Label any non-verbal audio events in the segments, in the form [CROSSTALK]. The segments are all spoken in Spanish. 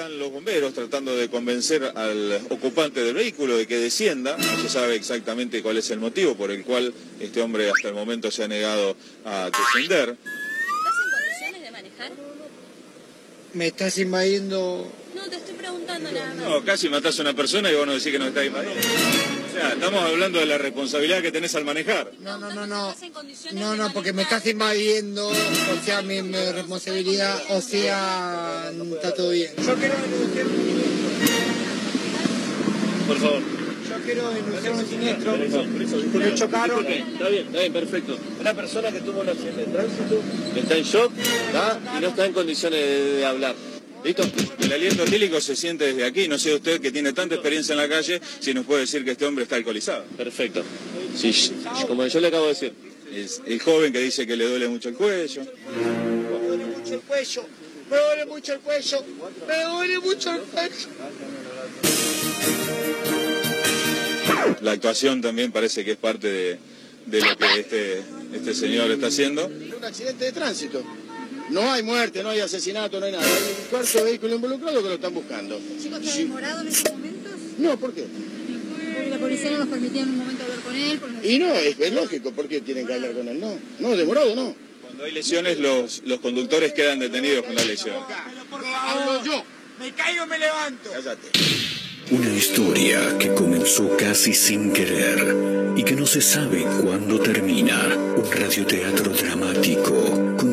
están los bomberos tratando de convencer al ocupante del vehículo de que descienda. No se sabe exactamente cuál es el motivo por el cual este hombre hasta el momento se ha negado a descender. ¿Estás en condiciones de manejar? Me estás invadiendo. No, te estoy preguntando nada más. No, casi matás a una persona y vos no decís que nos está invadiendo. O sea, estamos hablando de la responsabilidad que tenés al manejar. No, no, no, no. ¿Estás en condiciones No, no, porque me estás invadiendo. O sea, mi, mi responsabilidad. O sea, está todo bien. Yo quiero denunciar un Por favor. Yo quiero denunciar un siniestro. Porque chocaron. Está bien, está bien, perfecto. Una persona que tuvo un accidente de tránsito, que está en shock ¿tá? y no está en condiciones de, de hablar. ¿Listo? El aliento etílico se siente desde aquí. No sé usted que tiene tanta experiencia en la calle si nos puede decir que este hombre está alcoholizado. Perfecto. Sí, como yo le acabo de decir. Es el joven que dice que le duele mucho el cuello. Me duele mucho el cuello. Me duele mucho el cuello. Me duele mucho el cuello. La actuación también parece que es parte de, de lo que este, este señor está haciendo. Un accidente de tránsito. No hay muerte, no hay asesinato, no hay nada. Hay un cuarto vehículo involucrado que lo están buscando. Chicos, ¿está demorado en estos momentos? No, ¿por qué? Porque la policía no nos permitía en un momento hablar con él. Y no, es, es lógico, ¿por qué tienen que hablar con él? No, no, demorado no. Cuando hay lesiones, los, los conductores quedan detenidos con la lesión. Hablo yo. Me caigo me levanto. Cállate. Una historia que comenzó casi sin querer y que no se sabe cuándo termina. Un radioteatro dramático con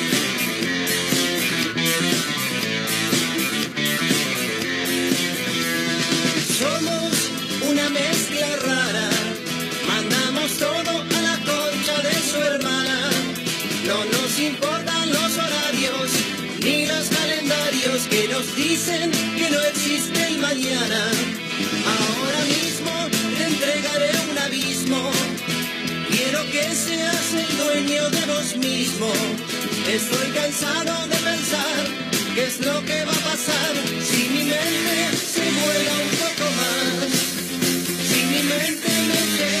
Dicen que no existe el mañana. Ahora mismo te entregaré un abismo. Quiero que seas el dueño de vos mismo. Estoy cansado de pensar qué es lo que va a pasar si mi mente se vuela un poco más. Si mi mente me lleva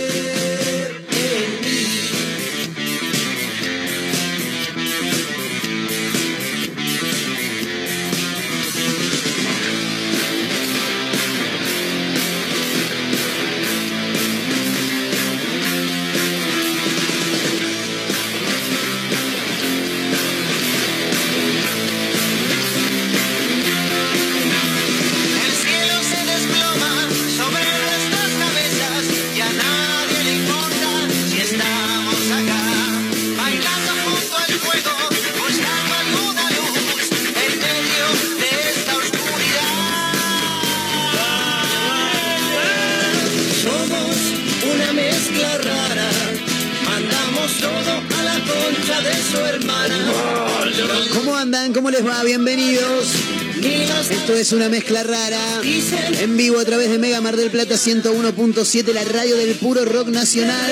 Bienvenidos. Esto es una mezcla rara. En vivo a través de Mega Mar del Plata 101.7, la radio del puro rock nacional.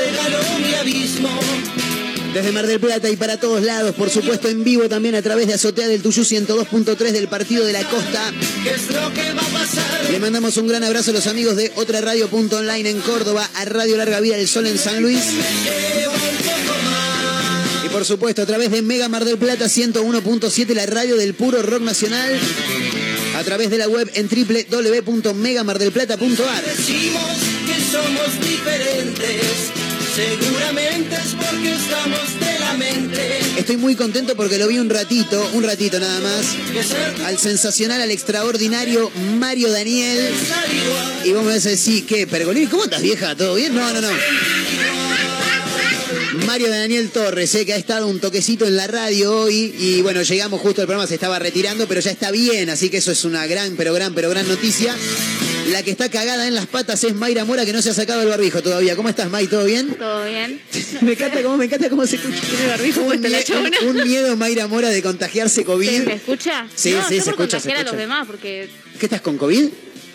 Desde Mar del Plata y para todos lados, por supuesto en vivo también a través de Azotea del Tuyú 102.3 del Partido de la Costa. Le mandamos un gran abrazo a los amigos de Otra Radio.online en Córdoba, a Radio Larga Vida del Sol en San Luis. Por supuesto a través de Mega Mar del Plata 101.7, la radio del puro rock nacional. A través de la web en www.megamardelplata.ar. Decimos que somos diferentes. Seguramente es porque estamos de la mente. Estoy muy contento porque lo vi un ratito, un ratito nada más, al sensacional, al extraordinario Mario Daniel. Y vos me vas a decir, ¿qué? Pergolini, ¿cómo estás vieja? ¿Todo bien? No, no, no. Mario de Daniel Torres, eh, que ha estado un toquecito en la radio hoy y bueno, llegamos justo, el programa se estaba retirando, pero ya está bien, así que eso es una gran, pero gran, pero gran noticia. La que está cagada en las patas es Mayra Mora, que no se ha sacado el barbijo todavía. ¿Cómo estás, May? ¿Todo bien? ¿Todo bien? [LAUGHS] me encanta cómo, me encanta cómo se escucha. ¿Tiene barbijo un, puesta la mie- chabona? un- un miedo, Mayra Mora, de contagiarse COVID. ¿Se escucha? Sí, no, sí, yo se por escucha, se contagiar a escucha. los demás, porque... ¿Qué estás con COVID?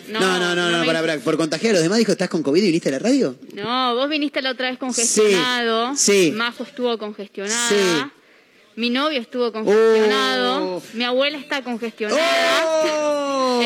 No, no, no, no, no no, me- para, para. Por contagiar a los demás, dijo, ¿estás con COVID y viniste a la radio? No, vos viniste la otra vez congestionado. sí. Majo estuvo congestionada. Sí. Mi novio estuvo congestionado. Oh. Mi abuela está congestionada.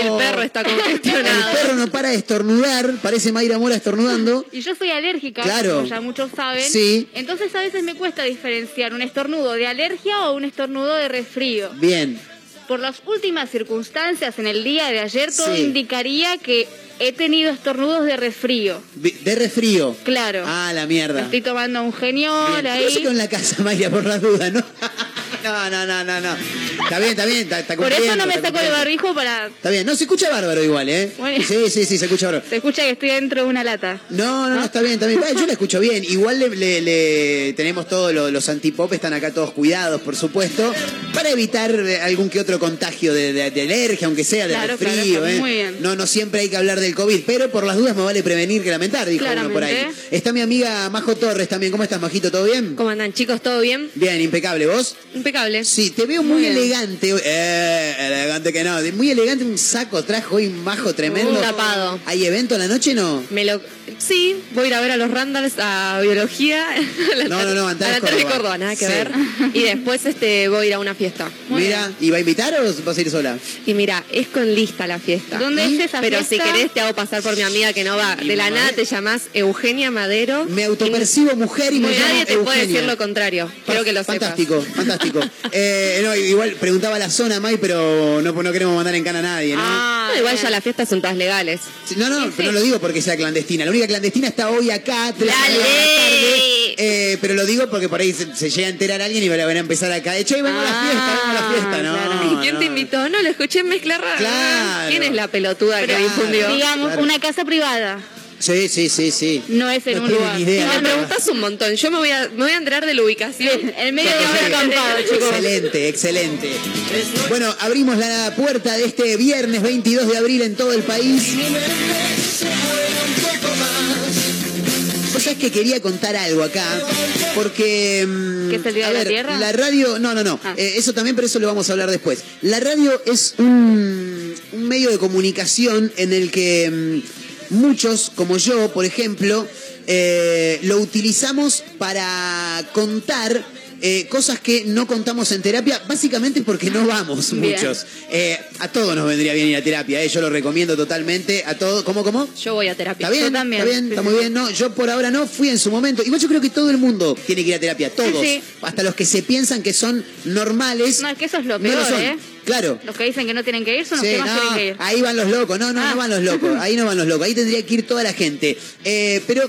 El perro está congestionado. El perro no para de estornudar, parece Mayra Mora estornudando. Y yo soy alérgica, Claro. como ya muchos saben. Sí. Entonces a veces me cuesta diferenciar un estornudo de alergia o un estornudo de resfrío. Bien. Por las últimas circunstancias en el día de ayer, todo Sí. indicaría que he tenido estornudos de resfrío. De resfrío. Claro. Ah, la mierda. estoy tomando un geniol ahí. No se quedó en la casa, Mayra, por las dudas, ¿no? [LAUGHS] no, no, no, no, no. Está bien, está bien, está, está Por eso no me saco el barbijo para... Está bien, no, se escucha bárbaro igual, ¿eh? Bueno. Sí, sí, sí, se escucha bárbaro. Se escucha que estoy dentro de una lata. No, no, no, está bien, está bien. Yo la escucho bien. Igual le, le- le- tenemos todos los, los antipop, están acá todos cuidados, por supuesto, para evitar eh, algún que otro contagio de, de- de alergia, aunque sea de Claro, claro, resfrío. está ¿eh? muy bien. No, no siempre hay que hablar del COVID, pero por las dudas me vale prevenir que lamentar, dijo uno por ahí. Está mi amiga Majo Torres también. ¿Cómo estás, Majito? ¿Todo bien? ¿Cómo andan, chicos? ¿Todo bien? Bien, impecable. ¿Vos? Impecable. Sí, te veo muy, Muy elegante. Eh, elegante que no. Muy elegante, un saco trajo hoy majo tremendo. Un tapado. ¿Hay evento a la noche no? Me lo... Sí, voy a ir a ver a los Randalls a biología. [LAUGHS] a la No, no, no, a Antares la tarde Córdoba. Nada que Sí. ver. Y después este voy a ir a una fiesta. Muy Mira, ¿y va a invitar o vas a ir sola? Y mira, es con lista la fiesta. ¿Dónde es esa Pero fiesta? si querés te hago pasar por mi amiga que no va. De la nada te llamás Eugenia Madero. Me autopercibo mujer y me Y llamo nadie te puede decir lo contrario. Quiero que lo sepas. Fantástico, fantástico. [LAUGHS] Eh, no, igual preguntaba la zona, May, pero no, no queremos mandar en cana a nadie, ¿no? Ah, No, igual bien. ya las fiestas son todas legales. No, no, pero no lo digo porque sea clandestina. La única clandestina está hoy acá, tres tarde. Eh, pero lo digo porque por ahí se, se llega a enterar alguien y van a van a empezar acá. De hecho, hoy vengo a la Ah, fiesta, vengo a la fiesta, ¿no? claro. ¿Y quién te invitó? No, lo escuché en Mezcla Rara. Claro. ¿Quién es la pelotuda que difundió? Digamos, Claro. una casa privada. Sí, sí, sí, sí. No es en No un lugar. Me preguntas un montón. Yo me voy a, me voy a enterar de la ubicación. En medio de haber acampado, chicos. Excelente, excelente. Bueno, abrimos la puerta de este viernes 22 de abril en todo el país. Vos sabés que quería contar algo acá, porque... mm, ¿Qué es el Día a de la Tierra? La radio, no, no, no, Ah. eh, eso también, pero eso lo vamos a hablar después. La radio es un, un medio de comunicación en el que mm, muchos, como yo, por ejemplo, eh, lo utilizamos para contar eh, cosas que no contamos en terapia, básicamente porque no vamos Bien. muchos. Eh, a todos nos vendría bien ir a terapia, eh, yo lo recomiendo totalmente, a todos, ¿cómo, cómo? Yo voy a terapia. Está bien, Yo también, está bien, está muy bien. No, yo por ahora no, fui en su momento. Igual yo creo que todo el mundo tiene que ir a terapia, todos. Sí, sí. Hasta los que se piensan que son normales. No, es que eso es lo no peor, son. ¿eh? Claro. Los que dicen que no tienen que ir son los Sí, que más no, tienen que ir. ahí van los locos, no, no, Ah. no van los locos, [LAUGHS] ahí no van los locos, ahí tendría que ir toda la gente. Pero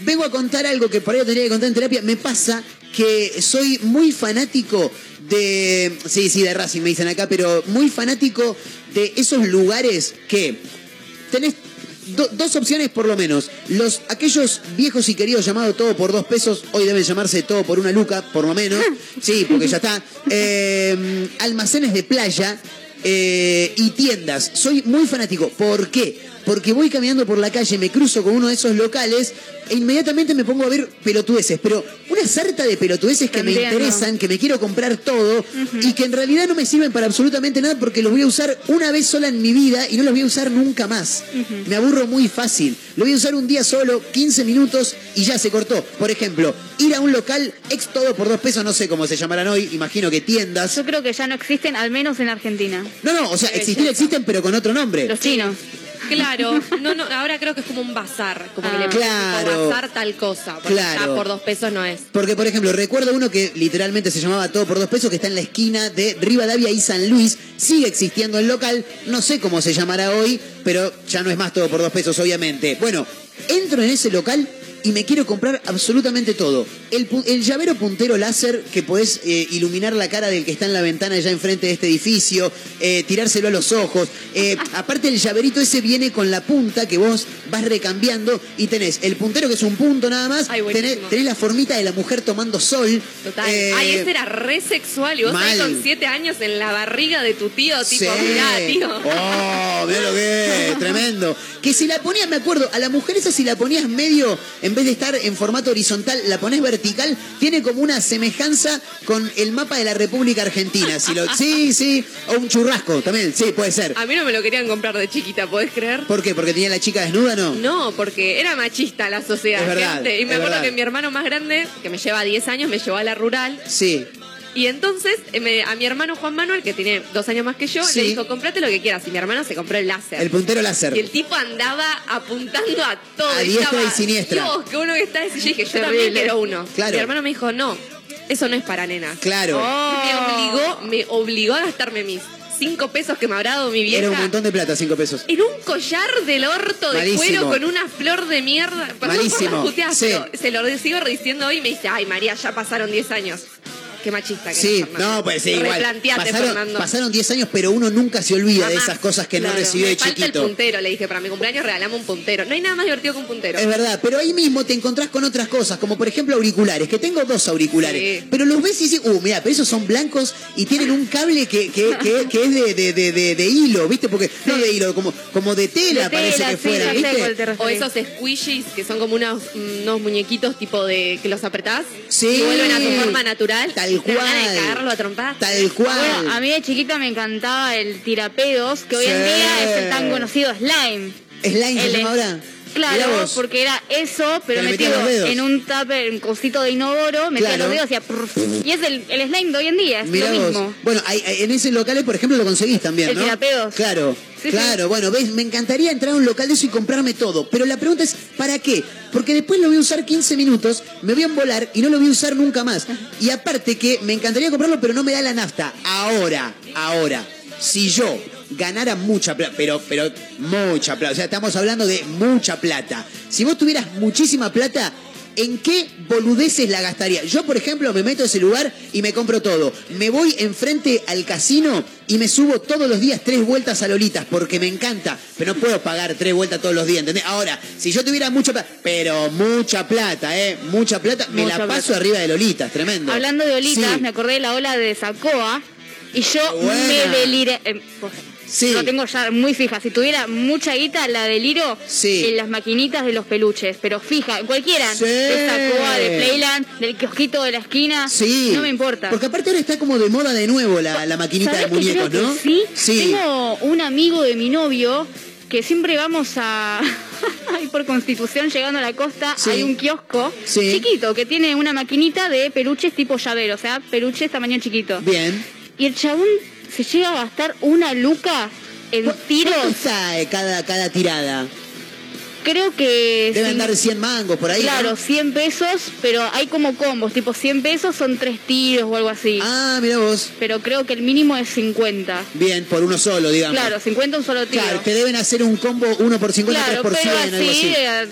vengo a contar algo que por ahí tendría que contar en terapia, me pasa que soy muy fanático de, sí, sí, de Racing me dicen acá, pero muy fanático de esos lugares que tenés do- dos opciones por lo menos. Los, aquellos viejos y queridos llamados todo por dos pesos, hoy deben llamarse todo por una luca, por lo menos. [LAUGHS] Sí, porque ya está. Eh, almacenes de playa eh, y tiendas. Soy muy fanático. ¿Por qué? Porque voy caminando por la calle, me cruzo con uno de esos locales e inmediatamente me pongo a ver pelotudeces. Pero una sarta de pelotudeces que me interesan, que me quiero comprar todo y que en realidad no me sirven para absolutamente nada porque los voy a usar una vez sola en mi vida y no los voy a usar nunca más. Me aburro muy fácil. Lo voy a usar un día solo, 15 minutos y ya se cortó. Por ejemplo, ir a un local ex todo por dos pesos, no sé cómo se llamarán hoy, imagino que tiendas. Yo creo que ya no existen, al menos en Argentina. No, no, o sea, existir existen pero con otro nombre. Los chinos. Claro, no, no, ahora creo que es como un bazar, como que Ah. le ponen tipo Claro. bazar tal cosa, porque Claro. ya por dos pesos no es. Porque, por ejemplo, recuerdo uno que literalmente se llamaba Todo por dos pesos, que está en la esquina de Rivadavia y San Luis. Sigue existiendo el local, no sé cómo se llamará hoy, pero ya no es más Todo por dos pesos, obviamente. Bueno, entro en ese local y me quiero comprar absolutamente todo. El, el llavero puntero láser que podés eh, iluminar la cara del que está en la ventana ya enfrente de este edificio, eh, tirárselo a los ojos. Eh, [LAUGHS] aparte el llaverito ese viene con la punta que vos vas recambiando y tenés el puntero que es un punto nada más, Ay, tenés, la formita de la mujer tomando sol. Total. Ay, ese era re sexual y vos ahí con siete años en la barriga de tu tío, tipo, Sí. mirá, tío. Oh, mirá lo que es, tremendo. Que si la ponías, me acuerdo, a la mujer esa si la ponías medio, en vez de estar en formato horizontal, la pones vertical, tiene como una semejanza con el mapa de la República Argentina. Si lo, sí, sí, o un churrasco también, sí, puede ser. A mí no me lo querían comprar de chiquita, ¿podés creer? ¿Por qué? ¿Porque tenía la chica desnuda, no? No, porque era machista la sociedad, Es verdad, gente. Y me acuerdo verdad. que mi hermano más grande, que me lleva 10 años, me llevó a la rural. Sí. Y entonces eh, me- a mi hermano Juan Manuel, que tiene dos años más que yo, Sí. le dijo, comprate lo que quieras. Y mi hermano se compró el láser. El puntero láser. Y el tipo andaba apuntando a todo. A Y diestra estaba, y siniestra. Dios, que uno que está así. Yo dije, yo Terrible. también quiero uno. Claro. Mi hermano me dijo, no, eso no es para nenas. Claro. Me obligó, me obligó a gastarme mis cinco pesos que me habrá dado mi vieja. Era un montón de plata, cinco pesos. En un collar del orto de Malísimo. cuero con una flor de mierda. Perdón por Malísimo. las puteadas, Sí. pero se lo sigo diciendo hoy y me dice, ay María, ya pasaron 10 años. Qué machista que Sí, eres, no, pues sí, igual. Replanteate, Pasaron, Fernando. pasaron 10 años, pero uno nunca se olvida de esas cosas que no recibió de falta chiquito. el puntero, le dije, para mi cumpleaños regalamos un puntero. No hay nada más divertido que un puntero. Es verdad, pero ahí mismo te encontrás con otras cosas, como por ejemplo auriculares, que tengo dos auriculares, Sí. pero los ves y dices, uh, mira, pero esos son blancos y tienen un cable que, que, que, que es de, de, de, de- de hilo, ¿viste? Porque, no de hilo, como, como de tela De parece tela, que sí, fuera, O esos squishies que son como unos, unos muñequitos tipo de que los apretás Sí. y vuelven a su forma natural. Tal Cual. de cagarlo a. Tal cual. Bueno, a mí de chiquita me encantaba el tirapedos, que hoy en día es el tan conocido slime. ¿Slime se El- llama ahora? Claro, porque era eso, pero metido en un tupper, un cosito de inodoro, metía Claro. los dedos y hacía y es el, el slime de hoy en día, es Mirá lo vos. mismo. Bueno, hay- hay- en ese local, por ejemplo, lo conseguís también, El ¿no? tirapedos. Claro, claro. Bueno, ves, me encantaría entrar a un local de eso y comprarme todo. Pero la pregunta es, ¿para qué? Porque después lo voy a usar 15 minutos, me voy a embolar y no lo voy a usar nunca más. Y aparte que me encantaría comprarlo, pero no me da la nafta. Ahora, ahora, si yo ganara mucha plata, pero, pero mucha plata, o sea, estamos hablando de mucha plata. Si vos tuvieras muchísima plata, ¿En qué boludeces la gastaría? Yo, por ejemplo, me meto a ese lugar y me compro todo. Me voy enfrente al casino y me subo todos los días tres vueltas a Lolitas porque me encanta. Pero no puedo pagar tres vueltas todos los días, ¿entendés? Ahora, si yo tuviera mucha plata, pero mucha plata, ¿eh? Mucha plata, me Mucha la plata. paso arriba de Lolitas, tremendo. Hablando de olitas, Sí. me acordé de la ola de Sacoa y yo Buena. me deliré. eh, Sí. Lo tengo ya muy fija. Si tuviera mucha guita, la deliro Sí. en las maquinitas de los peluches. Pero fija, cualquiera. Sí. De Sacoa, de Playland, del kiosquito de la esquina. Sí. No me importa. Porque aparte ahora está como de moda de nuevo la, la maquinita de ¿Sabés que muñecos, ¿no? sí? Sí. Tengo un amigo de mi novio que siempre vamos a. [LAUGHS] Ahí por constitución, llegando a la costa, Sí. hay un kiosco Sí. chiquito que tiene una maquinita de peluches tipo llavero, o sea, peluches tamaño chiquito. Bien. Y el chabón se llega a gastar una luca en tiros. ¿Cuánto está eh, cada, cada tirada? Creo que. Debe sin- andar 100 mangos por ahí. ¿no? Claro, 100 pesos, pero hay como combos, tipo 100 pesos son tres tiros o algo así. Ah, mira vos. Pero creo que el mínimo es 50. Bien, por uno solo, digamos. Claro, 50 un solo tiro. Claro, te deben hacer un combo 1 por 50, Claro, 3 por 100, pero algo así, así. eh,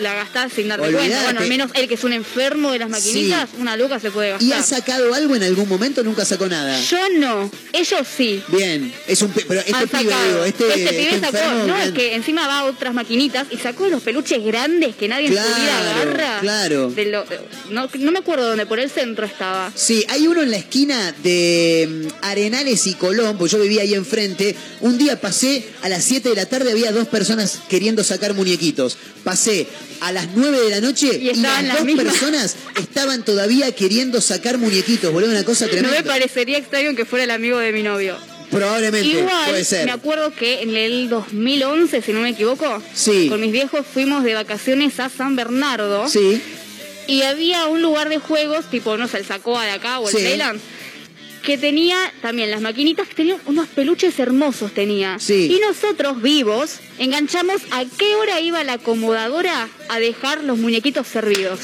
la gastás sin darte cuenta. Bueno, al menos él que es un enfermo de las maquinitas, una luca se puede gastar. ¿Y ha sacado algo en algún momento? Nunca sacó nada. Yo no, ellos sí. Bien, es un pero este han pibe, sacado. digo, este, Este pibe este sacó, enfermo, no, bien. es que encima va a otras maquinitas y sacó los peluches grandes que nadie en su vida Claro, agarra. claro. De lo- no, no me acuerdo dónde, por el centro estaba. Sí, hay uno en la esquina de mm, Arenales y Colón, porque yo vivía ahí enfrente. Un día pasé, a las 7 de la tarde había dos personas queriendo sacar muñequitos. Pasé a las 9 de la noche Y las las dos mismas. personas estaban todavía queriendo sacar muñequitos, boludo, una cosa No tremenda. me parecería extraño que fuera el amigo de mi novio. Probablemente, Igual, puede ser. me acuerdo que en el 2011, si no me equivoco, Sí. con mis viejos fuimos de vacaciones a San Bernardo. Sí, Y había un lugar de juegos, tipo, no sé, el Sacoa de acá o el Sí. Que tenía también las maquinitas que tenían unos peluches hermosos tenía. Sí. Y nosotros vivos enganchamos a qué hora iba la acomodadora a dejar los muñequitos servidos.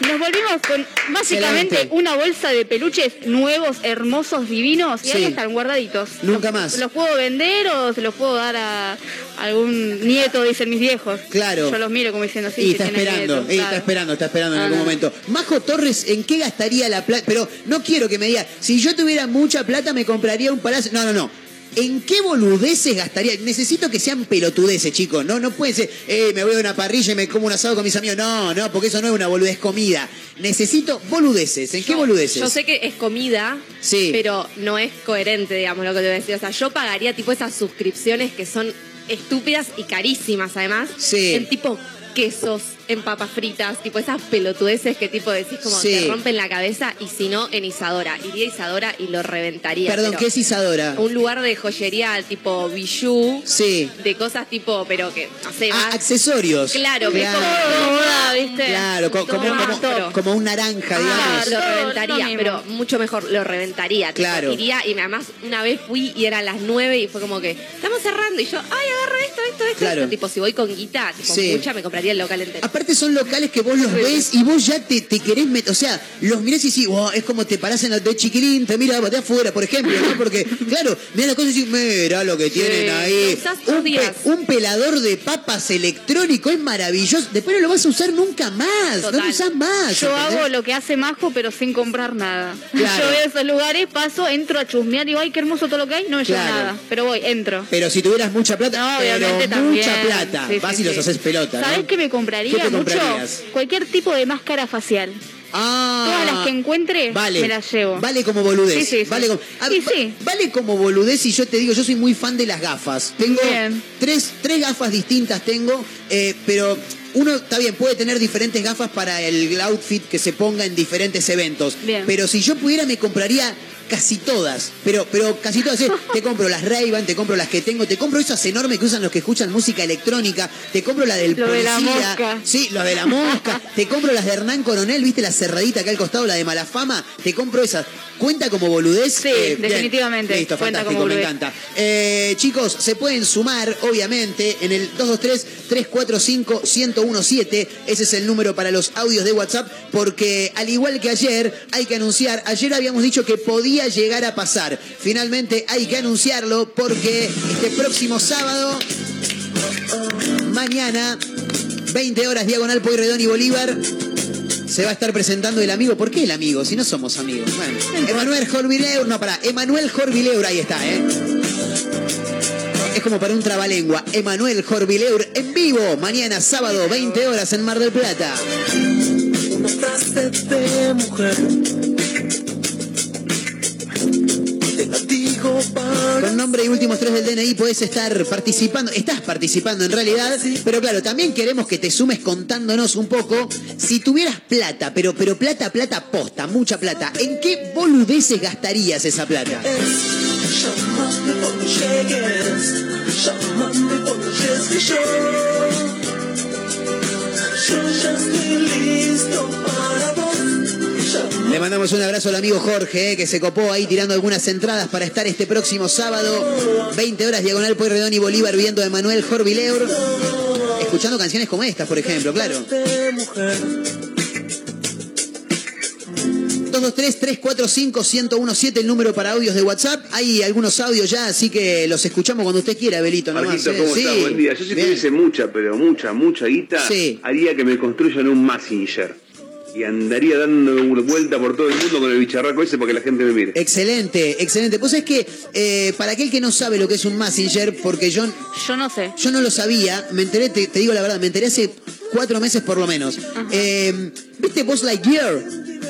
Nos volvimos con básicamente una bolsa de peluches nuevos, hermosos, divinos, y ahí Sí. están guardaditos. Nunca Los- más. ¿Los puedo vender o se los puedo dar a algún nieto, dicen mis viejos? Claro. Yo los miro como diciendo así. y está esperando, nietos, y claro. está esperando, está esperando en Ah, algún no. momento. Majo Torres, ¿en qué gastaría la plata? Pero no quiero que me diga, si yo tuviera mucha plata me compraría un palacio. No, no, no. ¿En qué boludeces gastaría? Necesito que sean pelotudeces, chicos. No, no puede ser, eh, me voy a una parrilla y me como un asado con mis amigos. No, no, porque eso no es una boludez comida. Necesito boludeces. ¿En qué boludeces? Yo sé que es comida, Sí. pero no es coherente, digamos, lo que te voy a decir. O sea, yo pagaría tipo esas suscripciones que son estúpidas y carísimas, además. Sí. En tipo quesos, en papas fritas, tipo esas pelotudeces que tipo decís como Sí. te rompen la cabeza y si no, en Isadora. Iría a Isadora y lo reventaría. Perdón, pero ¿qué es Isadora? Un lugar de joyería tipo bijou, Sí. de cosas tipo, pero que, no sé, Ah, accesorios. Claro, que es como Claro. todo moda, ¿viste? Claro, co- como, como, como un naranja, digamos. Ah, lo reventaría, lo mismo. pero mucho mejor, lo reventaría. tipo, Claro. Iría y además una vez fui y eran las nueve y fue como que, estamos cerrando. Y yo, ay, agarra esto, esto, esto. Claro. esto. Tipo, si voy con guita, tipo, Sí. mucha, me compraría el local entero. Aparte son locales que vos los ves y vos ya te, te querés meter, o sea, los mirás y decís, wow, es como te parás en la de chiquilín, te mira de afuera, por ejemplo, ¿no? Porque, [LAUGHS] claro, mirá las cosas y decís, mira lo que tienen ahí. Un, pe- días. un pelador de papas electrónico es maravilloso. Después no lo vas a usar nunca más, no lo usás más. Yo ¿entendés? hago lo que hace Majo, pero sin comprar nada. [LAUGHS] Claro. Yo voy a esos lugares, paso, entro a chusmear, digo, ay, qué hermoso todo lo que hay, no me llevo Claro. nada. Pero voy, entro. Pero si tuvieras mucha plata, No, pero mucha plata, Sí, vas sí, y los sí. haces pelota, ¿no? ¿Sabés qué me compraría Cualquier tipo de máscara facial. Ah, Todas las que encuentre, vale, me las llevo. Vale como boludez. Sí, sí, sí. Vale, como, Ah, va- vale como boludez y yo te digo, yo soy muy fan de las gafas. Tengo Bien. tres, tres gafas distintas tengo, eh, pero uno está bien, puede tener diferentes gafas para el outfit que se ponga en diferentes eventos. Bien. Pero si yo pudiera me compraría casi todas, pero, pero casi todas. ¿eh? Te compro las Ray-Ban, te compro las que tengo, te compro esas enormes que usan los que escuchan música electrónica, te compro la del Lo de la policía, mosca. Sí, lo de la mosca. Te compro las de Hernán Coronel, ¿viste la cerradita acá al costado, la de Malafama? Te compro esas. ¿Cuenta como boludez? Sí, bien. definitivamente. Listo, Cuenta fantástico, como me encanta. Eh, chicos, se pueden sumar, obviamente, en el 223-345-1017. Ese es el número para los audios de WhatsApp, porque al igual que ayer, hay que anunciar. Ayer habíamos dicho que podía llegar a pasar. Finalmente hay que anunciarlo, porque este próximo sábado mañana, 20 horas, diagonal Pueyrredón y Bolívar. Se va a estar presentando el amigo. ¿Por qué el amigo? Si no somos amigos. Bueno, Emanuel Jorvileur. No, pará. Emanuel Jorvileur. Ahí está, ¿eh? Es como para un trabalengua. Emanuel Jorvileur en vivo. Mañana, sábado, 20 horas en Mar del Plata. Una frase de mujer. Para Con nombre y últimos tres del DNI puedes estar participando, estás participando en realidad, pero claro, también queremos que te sumes contándonos un poco, si tuvieras plata, pero, pero plata, plata posta, mucha plata, ¿en qué boludeces gastarías esa plata? Yo, ya estoy listo para Le mandamos un abrazo al amigo Jorge, eh, que se copó ahí tirando algunas entradas para estar este próximo sábado, 20 horas, diagonal Pueyrredón y Bolívar, viendo a Emanuel Jorvileur, escuchando canciones como estas, por ejemplo, claro. de mujer. 223-345-1017, el número para audios de WhatsApp. Hay algunos audios ya, así que los escuchamos cuando usted quiera, Belito. Nomás, Marquito, ¿eh? ¿cómo Sí, estás? Buen día. Yo si bien. tuviese mucha, pero mucha, mucha guita, Sí. haría que me construyan un Massinger. Y andaría dando una vuelta por todo el mundo con el bicharraco ese para que la gente me mire. Excelente, excelente. Pues es que, eh, para aquel que no sabe lo que es un Messenger, porque yo, Yo no sé. yo no lo sabía, me enteré, te, te digo la verdad, me enteré hace cuatro meses por lo menos. Eh, ¿Viste Boss Lightyear?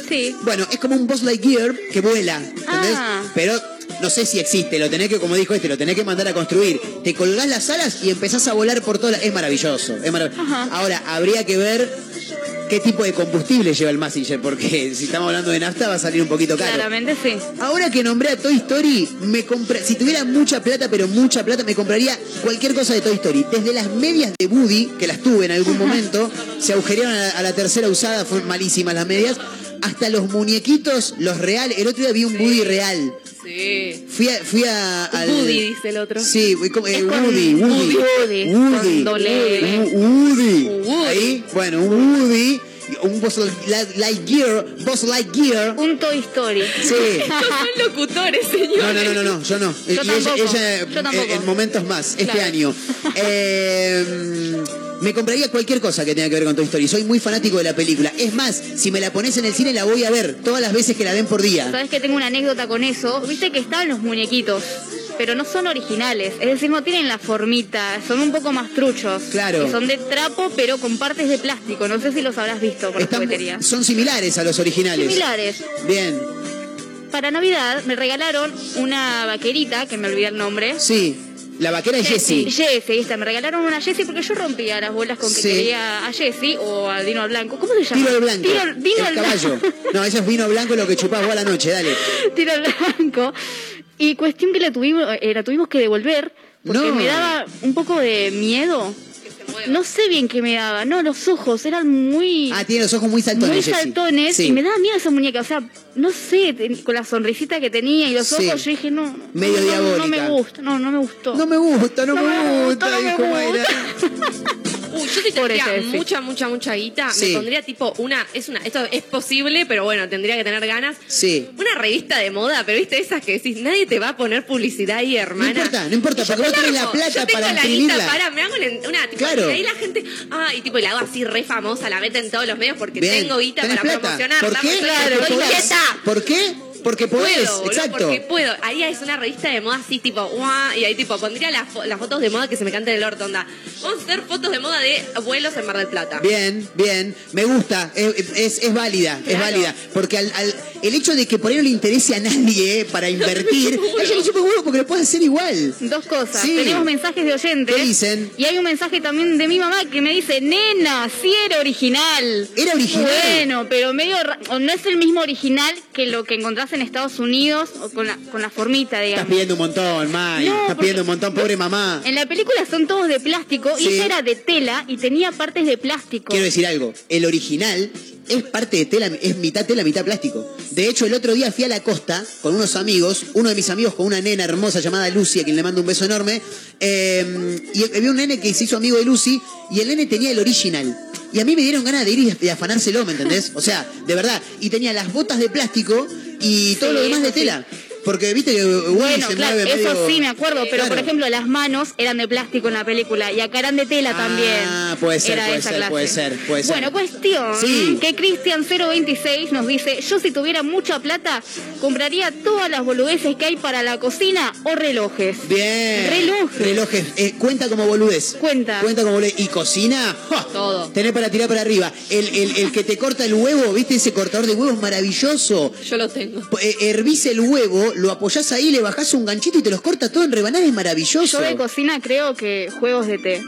Sí. Bueno, es como un Boss Lightyear que vuela, ¿entendés? Ah. Pero no sé si existe, lo tenés que, como dijo este, lo tenés que mandar a construir. Te colgás las alas y empezás a volar por toda la... Es maravilloso, es. Ahora, habría que ver qué tipo de combustible lleva el Messenger, porque si estamos hablando de nafta va a salir un poquito caro. Claramente sí. Ahora que nombré a Toy Story, me compré, si tuviera mucha plata, pero mucha plata, me compraría cualquier cosa de Toy Story. Desde las medias de Woody, que las tuve en algún momento, se agujerearon a la, a la tercera usada, fueron malísimas las medias, hasta los muñequitos, los reales. El otro día vi un Woody real. Sí. Fui a, fui a al- Woody, dice el otro. Sí, fui como- eh, Woody, Woody, Woody, Woody, L. Woody. Woody. Ahí, bueno, un Woody. un Buzz Light- Lightyear, Buzz Lightyear. Un Toy Story. Sí. [LAUGHS] Son locutores, señor. No, no, no, no, no, yo no. Yo y ella, tampoco, ella, yo eh, tampoco. en momentos más, este Claro. año. [LAUGHS] Eh, me compraría cualquier cosa que tenga que ver con Toy Story. Soy muy fanático de la película. Es más, si me la pones en el cine la voy a ver todas las veces que la den por día. Sabes que tengo una anécdota con eso. Viste que estaban los muñequitos, pero no son originales. Es decir, no tienen la formita, son un poco más truchos. Claro. Y son de trapo, pero con partes de plástico. No sé si los habrás visto por Están- la juguetería. son similares a los originales. Similares. Bien, Para Navidad me regalaron una vaquerita, que me olvidé el nombre. sí. La vaquera es Jessie. Jessie, está. Me regalaron una Jessie porque yo rompía las bolas con que Sí. quería a Jessie o a Dino al Blanco. ¿Cómo se llama? Tiro al blanco. Tiro, Dino al el caballo. Blanco. No, eso es vino blanco lo que chupás vos a la noche, dale. [LAUGHS] Tiro al Blanco. Y cuestión que la tuvimos, eh, la tuvimos que devolver porque No. me daba un poco de miedo. No sé bien qué me daba. No, los ojos eran muy... Ah, tiene los ojos muy saltones. muy saltones Sí. y me daba miedo esa muñeca, o sea, no sé, con la sonrisita que tenía y los Sí. ojos, yo dije, no, no, Medio no, no, diabólica. me gusta, no, no me gustó. No me gusta, no, No me me gusta, gusta, no me dijo Mayra. [LAUGHS] Uy, yo si tendría mucha, mucha, mucha guita, Sí. me pondría tipo una, es una, esto es posible, pero bueno, tendría que tener ganas. Sí. Una revista de moda, pero viste esas que decís, nadie te va a poner publicidad ahí, No hermana. importa, no importa, Y yo porque vos te tenés la plata yo tengo para la guita para, me hago una, tipo, Claro. y ahí la gente, ah, y tipo, la hago así re famosa, la meten en todos los medios porque Bien. tengo guita ¿Tenés para plata? promocionarla. ¿Por qué? ¿Por qué? Porque podés, Puedo, exacto. porque puedo. Ahí es una revista de moda así, tipo, ¡guau! y ahí tipo, pondría las, fo- las fotos de moda que se me canten el orto, onda. Vamos a hacer fotos de moda de vuelos en Mar del Plata. Bien, bien, me gusta, es, es- es válida, es válida. Porque al, al- el hecho de que por ahí no le interese a nadie eh, para invertir, [LAUGHS] ella le chupa huevo porque lo puede hacer igual. Dos cosas. Sí. Tenemos mensajes de oyentes. ¿Qué dicen? Y hay un mensaje también de mi mamá que me dice, nena, sí era original. ¿Era original? Bueno, pero medio... no es el mismo original que lo que encontrás en Estados Unidos con la, con la formita, Estás digamos. pidiendo un montón, May. No, Estás pidiendo un montón, pobre mamá. En la película son todos de plástico y ella era de tela y tenía partes de plástico. Quiero decir algo, el original es parte de tela, es mitad tela, mitad plástico. De hecho, el otro día fui a la costa con unos amigos, uno de mis amigos con una nena hermosa llamada Lucy, a quien le mando un beso enorme, eh, y había un nene que se hizo amigo de Lucy, y el nene tenía el original. Y a mí me dieron ganas de ir y de afanárselo, ¿me entendés? O sea, de verdad. Y tenía las botas de plástico y todo Sí, lo demás de tela. Porque viste que Woody Bueno, se claro, mueve eso medio- sí me acuerdo, pero Claro. por ejemplo las manos eran de plástico en la película y acá eran de tela también. Ah, puede ser, Era puede esa ser, clase. puede ser, puede ser. Bueno, cuestión Sí. que Cristian 026 nos dice, yo si tuviera mucha plata compraría todas las boludeces que hay para la cocina o relojes. Bien. Relojes. Relojes. Eh, cuenta como boludez. Cuenta. Cuenta como boludez. ¿Y cocina? Todo. Tenés para tirar para arriba. El, el- el que te corta el huevo, ¿viste? Ese cortador de huevos maravilloso. Yo lo tengo. Eh, hervís el huevo, lo apoyás ahí, le bajás un ganchito y te los corta todo en rebanadas. Es maravilloso. Yo de cocina creo que juegos de té.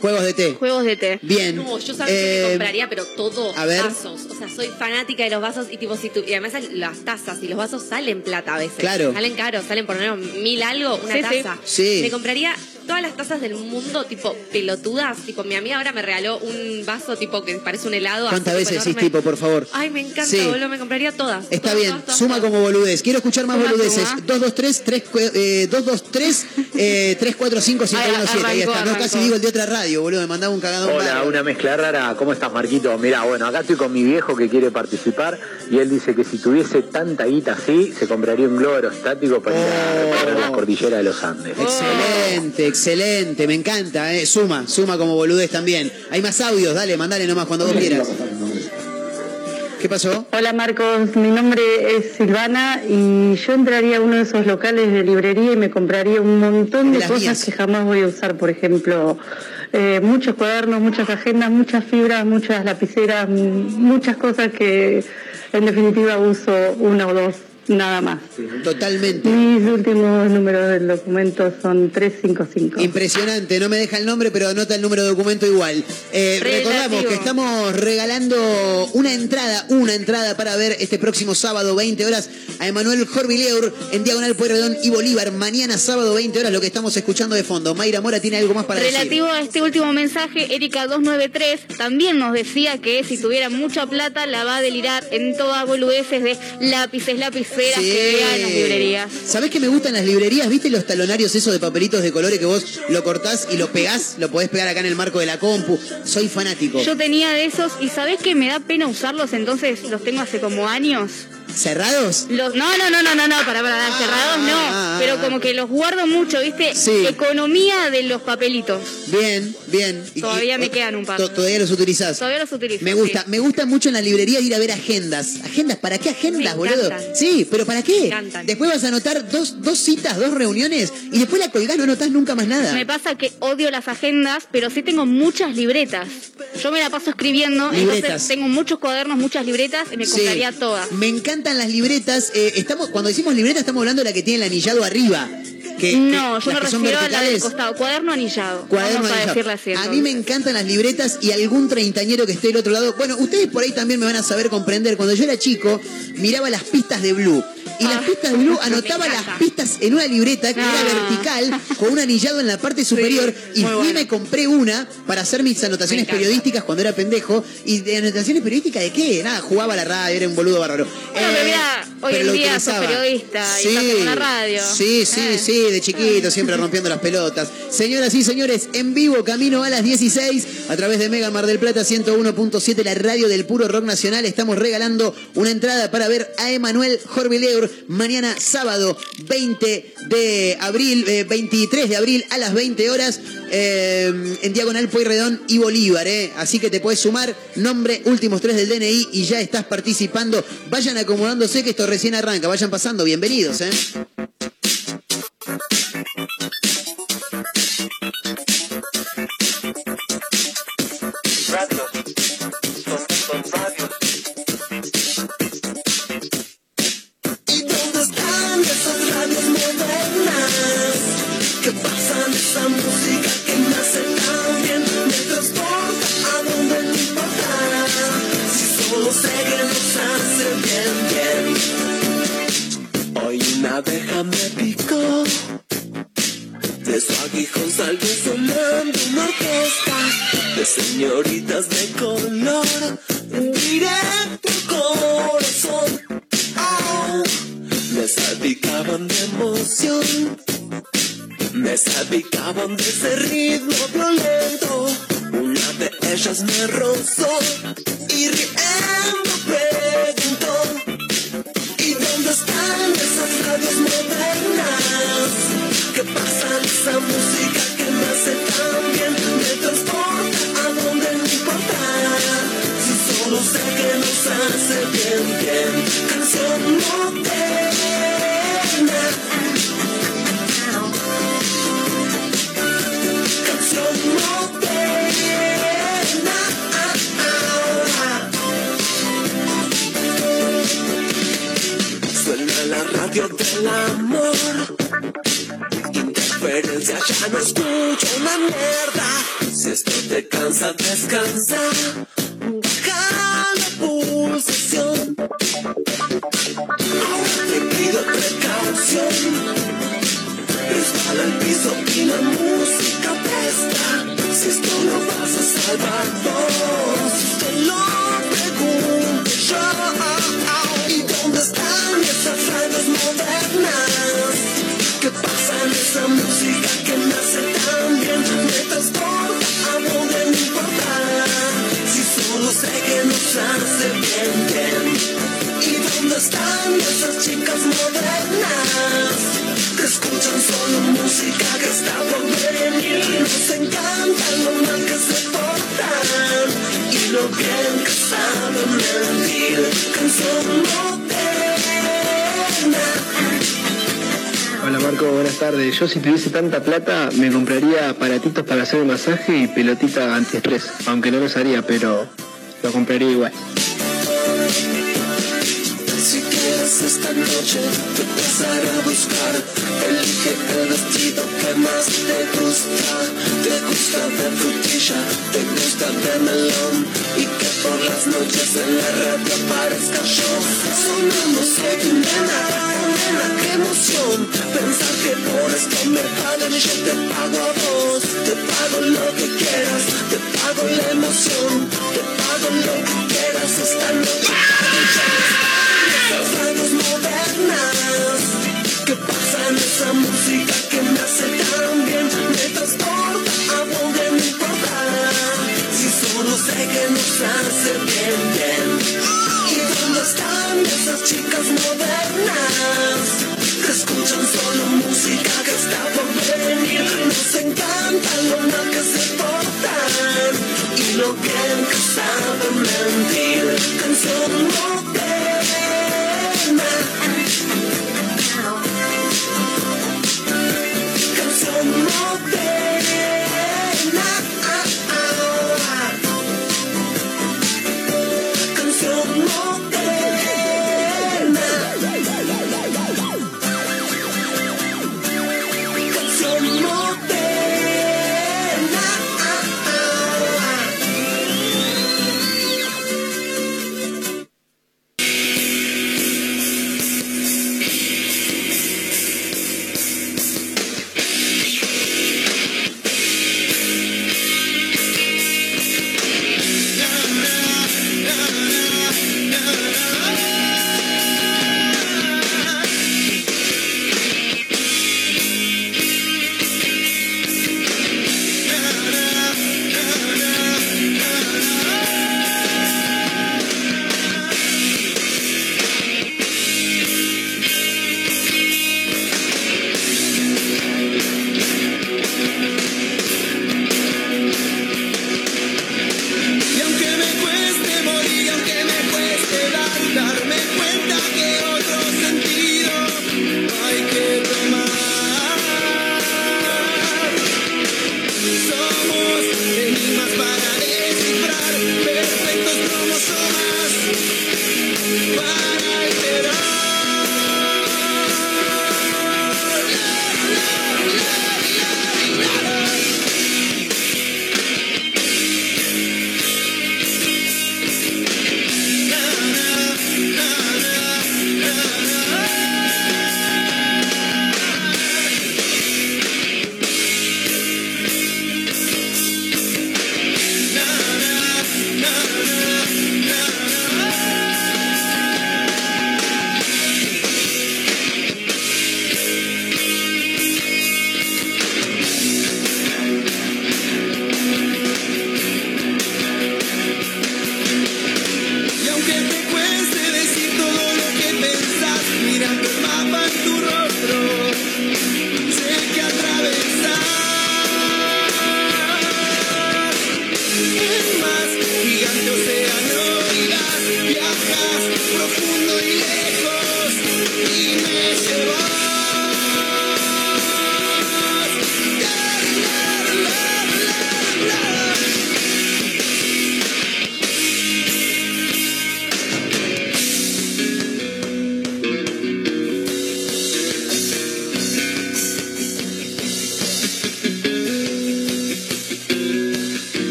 Juegos de té. Juegos de té. Bien. No, yo sabes que Eh, me compraría, pero todo a ver. vasos. O sea, soy fanática de los vasos y tipo si tú, y además las tazas y los vasos salen plata a veces. Claro. Salen caros, salen por lo menos mil algo una Sí, sí. taza. Sí. Me compraría todas las tazas del mundo, tipo pelotudas. Tipo, mi amiga ahora me regaló un vaso tipo que parece un helado. así, ¿Cuántas veces decís tipo, por favor? Ay, me encanta, Sí. boludo, me compraría todas. Está Todas, bien, todas, todas, suma todas. como boludez. Quiero escuchar más Suma, boludeces. suma. 223 3 eh, 223 eh, 345 517. Ahí Arrancó, está. No, casi digo el de otra radio, boludo. Me mandaba un cagadón. Hola, una mezcla rara. ¿Cómo estás, Marquito? Mira, bueno, acá estoy con mi viejo que quiere participar y él dice que si tuviese tanta guita así, se compraría un globo aerostático para ir a recorrer las cordilleras de los Andes. Excelente, excelente, me encanta, eh. Suma, suma como boludez también. Hay más audios, dale, mandale nomás cuando vos quieras. ¿Qué pasó? Hola Marcos, mi nombre es Silvana y yo entraría a uno de esos locales de librería y me compraría un montón De cosas mías. que jamás voy a usar, por ejemplo, eh, muchos cuadernos, muchas agendas, muchas fibras, muchas lapiceras, muchas cosas que en definitiva uso una o dos nada más. Totalmente. Mis últimos números del documento son 355. Impresionante, no me deja el nombre, pero anota el número de documento igual. Eh, recordamos que estamos regalando una entrada, una entrada para ver este próximo sábado, 20 horas, a Emanuel Jorvileur en Diagonal Pueyrredón y Bolívar. Mañana sábado, 20 horas, lo que estamos escuchando de fondo. Mayra Mora tiene algo más para Relativo a este último mensaje, Erika293 también nos decía que si tuviera mucha plata la va a delirar en todas boludeces de lápices, lapiceras, pulseras que vean en las librerías. ¿Sabés que me gustan las librerías? ¿Viste los talonarios esos de papelitos de colores que vos lo cortás y lo pegás? Lo podés pegar acá en el marco de la compu. Soy fanático. Yo tenía de esos y ¿sabés que me da pena usarlos? Entonces los tengo hace como años. ¿Cerrados? Los, no, no, no, no, no, no, para, para, cerrados no. ah, pero ah. como que los guardo mucho, ¿viste? Sí. Economía de los papelitos. Bien, bien. Todavía y- me quedan un par. to- Todavía los utilizás. Todavía los utilizo. Me gusta, sí. me gusta mucho en la librería ir a ver agendas. ¿Agendas? ¿Para qué agendas, boludo? Sí, pero ¿para qué? Me encantan. Después vas a anotar dos, dos citas, dos reuniones y después la colgás, no anotás nunca más nada. Me pasa que odio las agendas, pero sí tengo muchas libretas. Yo me la paso escribiendo, Libretas. entonces tengo muchos cuadernos, muchas libretas y me Sí. compraría todas. Me las libretas. eh, estamos, cuando decimos libreta estamos hablando de la que tiene el anillado arriba. Que, No, que- yo me refiero a la del verticales. costado. Cuaderno anillado. Cuaderno Vamos a anillado. decirle así. A mí me encantan las libretas y algún treintañero que esté del otro lado. Bueno, ustedes por ahí también me van a saber comprender. Cuando yo era chico, miraba las pistas de Blue. Y las Ah, pistas de Blue [LAUGHS] anotaba las pistas en una libreta que era Ah. vertical, con un anillado en la parte superior. y fui bueno. me compré una para hacer mis anotaciones periodísticas cuando era pendejo. ¿Y de anotaciones periodísticas de qué? Nada, jugaba a la radio, era un boludo bárbaro. Bueno, pero mira, hoy en día sos periodista y estás en una radio. Sí, sí, Eh. sí, de chiquito, siempre rompiendo las pelotas. Señoras y señores, en vivo, camino a las 16, a través de Mega Mar del Plata 101.7, la radio del puro rock nacional, estamos regalando una entrada para ver a Emanuel Jorvileur mañana sábado 20 de abril, eh, 23 de abril a las 20 horas eh, en Diagonal Pueyrredón y Bolívar. eh. Así que te puedes sumar, nombre, últimos tres del DNI y ya estás participando. Vayan acomodándose que esto recién arranca, vayan pasando, bienvenidos. Eh. Tanta plata me compraría aparatitos para hacer el masaje y pelotita antiestrés. Aunque no los haría, pero lo compraría igual. Esta noche te pasaré a buscar Elige el vestido que más te gusta Te gusta de frutilla, te gusta de melón Y que por las noches en la radio aparezca yo Sonando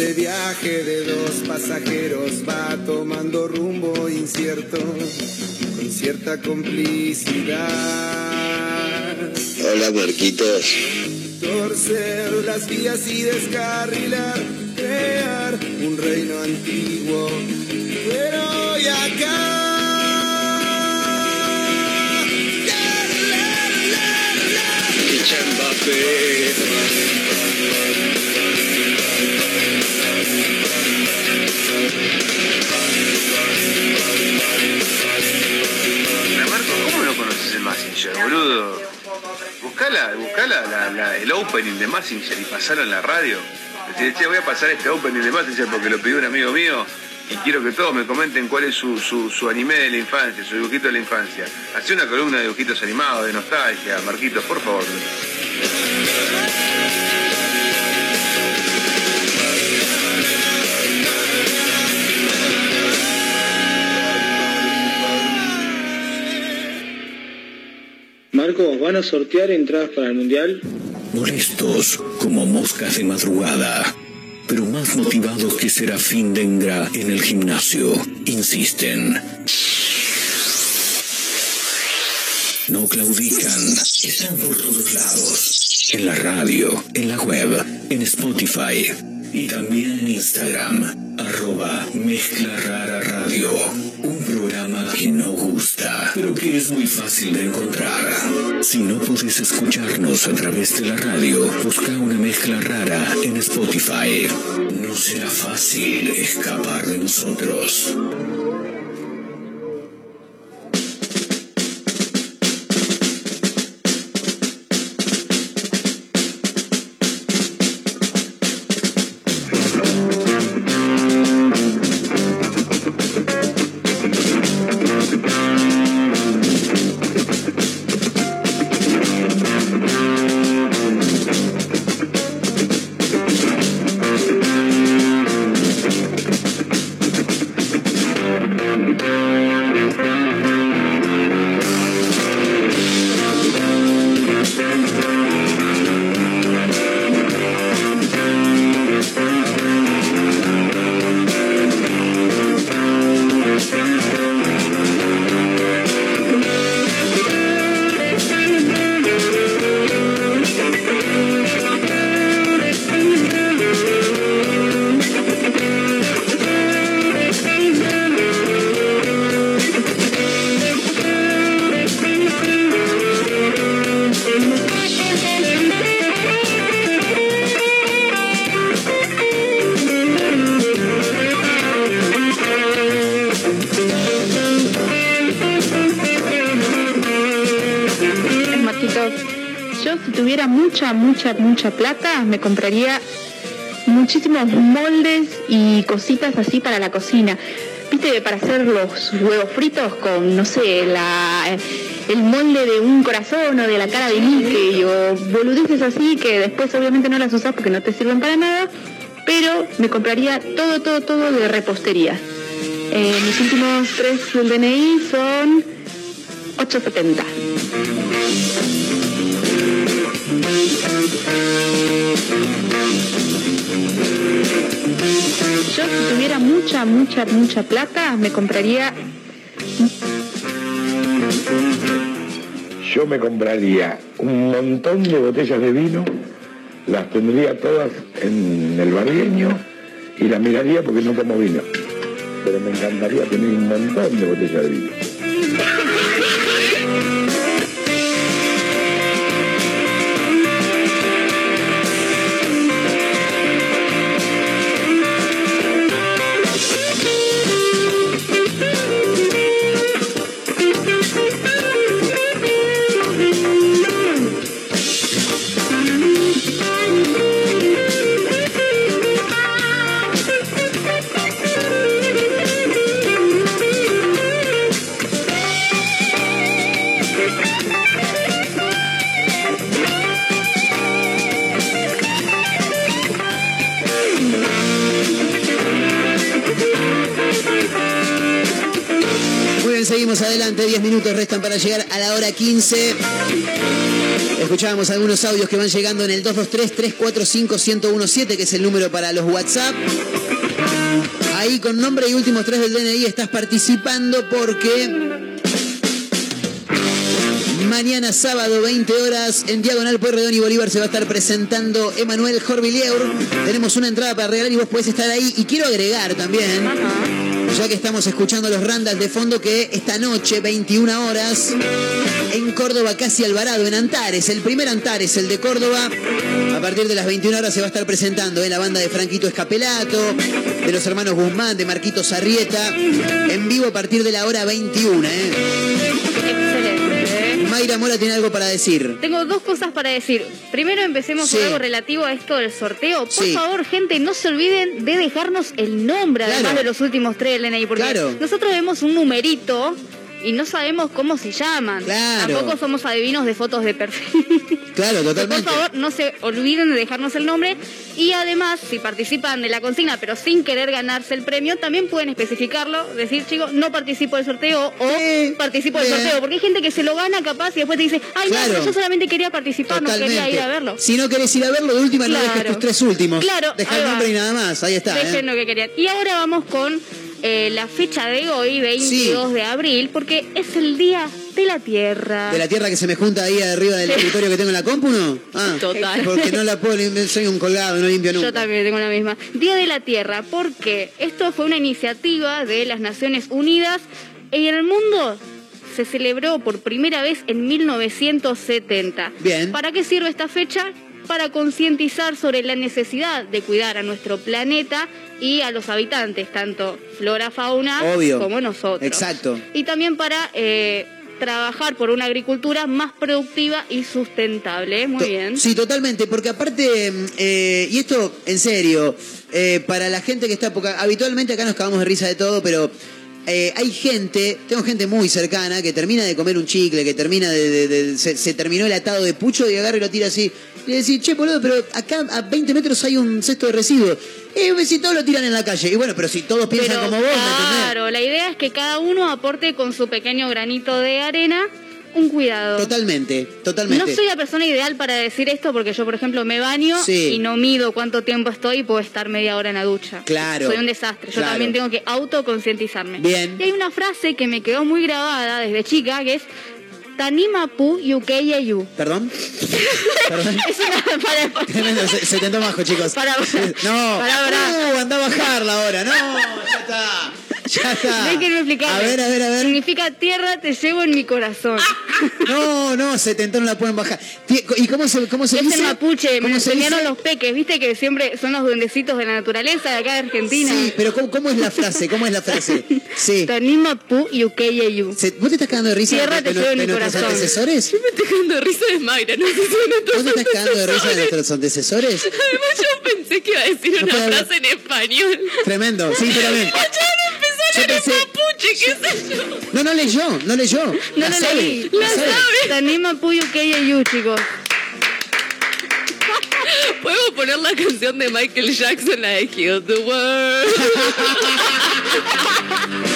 este viaje de dos pasajeros va tomando rumbo incierto, con cierta complicidad. Hola, Marquitos. Torcer las vías y descarrilar, crear un reino antiguo, pero hoy acá. Marco, boludo? Buscala, buscala la- el opening de Massinger y pasalo en la radio. Decirle, che, voy a pasar este opening de Massinger porque lo pidió un amigo mío y quiero que todos me comenten cuál es su, su, su anime de la infancia, su dibujito de la infancia. Hacé una columna de dibujitos animados, de nostalgia, Marquitos, por favor. ¿Van a sortear entradas para el Mundial? Molestos como moscas de madrugada, pero más motivados que Serafín Dengra en el gimnasio, insisten. No claudican, están por todos lados. En la radio, en la web, en Spotify y también en Instagram. Arroba. Programa que no gusta, pero que es muy fácil de encontrar. Si no podés escucharnos a través de la radio, busca una mezcla rara en Spotify. No será fácil escapar de nosotros. Si tuviera mucha, mucha, mucha plata, me compraría muchísimos moldes y cositas así para la cocina. Viste, para hacer los huevos fritos con, no sé, la, el molde de un corazón o de la cara de Mickey o boludeces así que después obviamente no las usas porque no te sirven para nada, pero me compraría todo, todo, todo de repostería. Eh, mis últimos tres del DNI son 870. Yo si tuviera mucha, mucha, mucha plata, me compraría Yo me compraría un montón de botellas de vino, las tendría todas en el barrieño y las miraría porque no tomo vino. Pero me encantaría tener un montón de botellas de vino. Muy bien, seguimos adelante. 10 minutos restan para llegar a la hora 15. Escuchábamos algunos audios que van llegando en el 223-345-1017, que es el número para los WhatsApp. Ahí con nombre y últimos tres del DNI estás participando porque mañana sábado 20 horas en Diagonal Pueyrredón y Bolívar se va a estar presentando Emanuel Jorvilleur. Tenemos una entrada para regalar y vos podés estar ahí. Y quiero agregar también, ya que estamos escuchando los Randall de fondo, que esta noche, 21 horas, en Córdoba, casi Alvarado, en Antares, el primer Antares, el de Córdoba, a partir de las 21 horas se va a estar presentando en la banda de Franquito Escapelato, de los hermanos Guzmán, de Marquito Sarrieta, en vivo a partir de la hora 21. ¿eh? Mayra Mora tiene algo para decir. Tengo dos cosas para decir. Primero empecemos con Sí. algo relativo a esto del sorteo. Por Sí. favor, gente, no se olviden de dejarnos el nombre, además Claro. de los últimos tres del DNI, porque Claro. nosotros vemos un numerito y no sabemos cómo se llaman. Claro. Tampoco somos adivinos de fotos de perfil. [LAUGHS] Claro, Por totalmente. favor, no se olviden de dejarnos el nombre y además, si participan de la consigna pero sin querer ganarse el premio, también pueden especificarlo, decir, chicos, no participo del sorteo o participo del bien. sorteo, porque hay gente que se lo gana capaz y después te dice, ay, Claro. no, pero yo solamente quería participar, no quería ir a verlo. Si no querés ir a verlo, de última no dejes Claro. tus tres últimos. Claro, Deja el va. nombre y nada más. Ahí está. Dejen ¿eh? lo que querían. Y ahora vamos con eh, la fecha de hoy, 22 de abril, porque es el Día de la Tierra. De la tierra que se me junta ahí arriba del Sí. escritorio que tengo en la compu, ¿no? Ah, Total. Porque no la puedo limpiar, soy un colgado, no limpio nunca. Yo también tengo la misma. Día de la Tierra, porque esto fue una iniciativa de las Naciones Unidas y en el mundo se celebró por primera vez en 1970. Bien. ¿Para qué sirve esta fecha? Para concientizar sobre la necesidad de cuidar a nuestro planeta y a los habitantes, tanto flora, fauna Obvio. como nosotros. Exacto. Y también para eh, trabajar por una agricultura más productiva y sustentable. Muy To- bien. Sí, totalmente, porque aparte, eh, y esto en serio, eh, para la gente que está, porque habitualmente acá nos cagamos de risa de todo, pero eh, hay gente, tengo gente muy cercana que termina de comer un chicle, que termina de, de- de- se, se terminó el atado de pucho y agarra y lo tira así. Y le decís, che, boludo, pero acá a 20 metros hay un cesto de residuos. Y si todos lo tiran en la calle. Y bueno, pero si todos piensan Pero, como vos. Claro, la idea es que cada uno aporte con su pequeño granito de arena un cuidado. Totalmente, totalmente. No soy la persona ideal para decir esto porque yo, por ejemplo, me baño Sí. y no mido cuánto tiempo estoy y puedo estar media hora en la ducha. Claro. Soy un desastre. Yo Claro. también tengo que autoconcientizarme. Bien. Y hay una frase que me quedó muy grabada desde chica que es Tanima pu yukeyeyu. ¿Perdón? ¿Perdón? [LAUGHS] Es una para, [LAUGHS] Tremendo, bajo, chicos. Para- no, para- para. Uh, anda a bajarla ahora. No, ya está. Ya está. Déjenme explicar. A ver, a ver, a ver. Significa tierra te llevo en mi corazón. [LAUGHS] No, no, se tentó, no la pueden bajar. ¿Y cómo se, cómo se es dice? el mapuche, me ¿Cómo se enseñaron los peques, viste que siempre son los duendecitos de la naturaleza de acá de Argentina. Sí, pero ¿cómo, cómo es la frase? ¿Cómo es la frase? Sí. Tanima pu yukeyeyu. ¿Vos te estás cagando de risa Tierra de, te llevo en mi nuestros corazón. antecesores? Me estoy cagando de risa de Mayra, no sé si son ¿Vos te estás cagando de risa de nuestros antecesores? Además yo pensé que iba a decir No una frase en español. Tremendo, sí, Yo leer en pensé- mapuche, qué sé yo. No, no leyó, no leyó. No La lo sabe, leí. la sabe. Tanima pu yukeyeyu, chicos. Podemos poner la canción de Michael Jackson, la de Heal the World. [LAUGHS]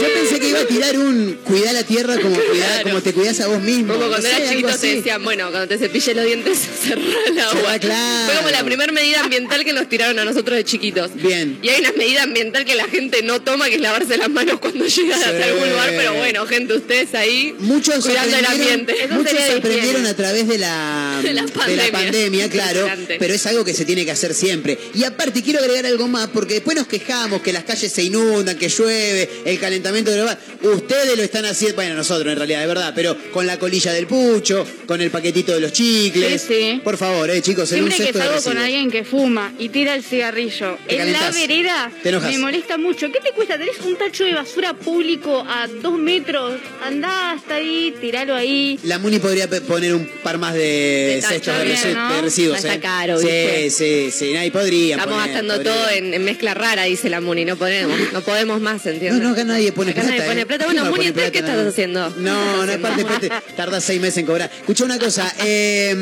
yo pensé que iba a tirar un cuidar la tierra como, [LAUGHS] cuidar, como te cuidás a vos mismo. Como cuando eras chiquito te decían, bueno, cuando te cepilles los dientes, [LAUGHS] cerrá el agua. Cerrá, claro. Fue como la primera medida ambiental que nos tiraron a nosotros de chiquitos. Bien. Y hay una medida ambiental que la gente no toma, que es lavarse las manos cuando [LAUGHS] llega Sí. hasta algún lugar. Pero bueno, gente, ustedes ahí Muchos cuidando el ambiente. Eso muchos de aprendieron a través de la, De la pandemia. pandemia, claro, pero es algo que se tiene que hacer siempre. Y aparte quiero agregar algo más, porque después nos quejamos que las calles se inundan, que llueve, el calentamiento global. Ustedes lo están haciendo, bueno, nosotros en realidad, de verdad, pero con la colilla del pucho, con el paquetito de los chicles. Sí, sí. Por favor, eh, chicos, en un Siempre que cesto de salgo con alguien que fuma y tira el cigarrillo Te en la vereda, Te enojas. me molesta mucho. ¿Qué te cuesta? Tenés un tacho de basura público a dos metros. Andá hasta ahí, tiralo ahí. La Muni podría poner un par más de, De cestos de, bien, ¿no? de residuos. Está eh. caro, Sí, ¿viste? sí, sí, nadie podría. Estamos poner, gastando podría. todo en, en mezcla rara, dice la Muni. No podemos, no podemos más, ¿entiendes? No, no, acá nadie pone Acá plata. nadie pone eh. plata. ¿Quién Bueno, ¿entonces qué plata? estás haciendo? No, no es parte, parte. Tarda seis meses en cobrar. Escucha una cosa. eh,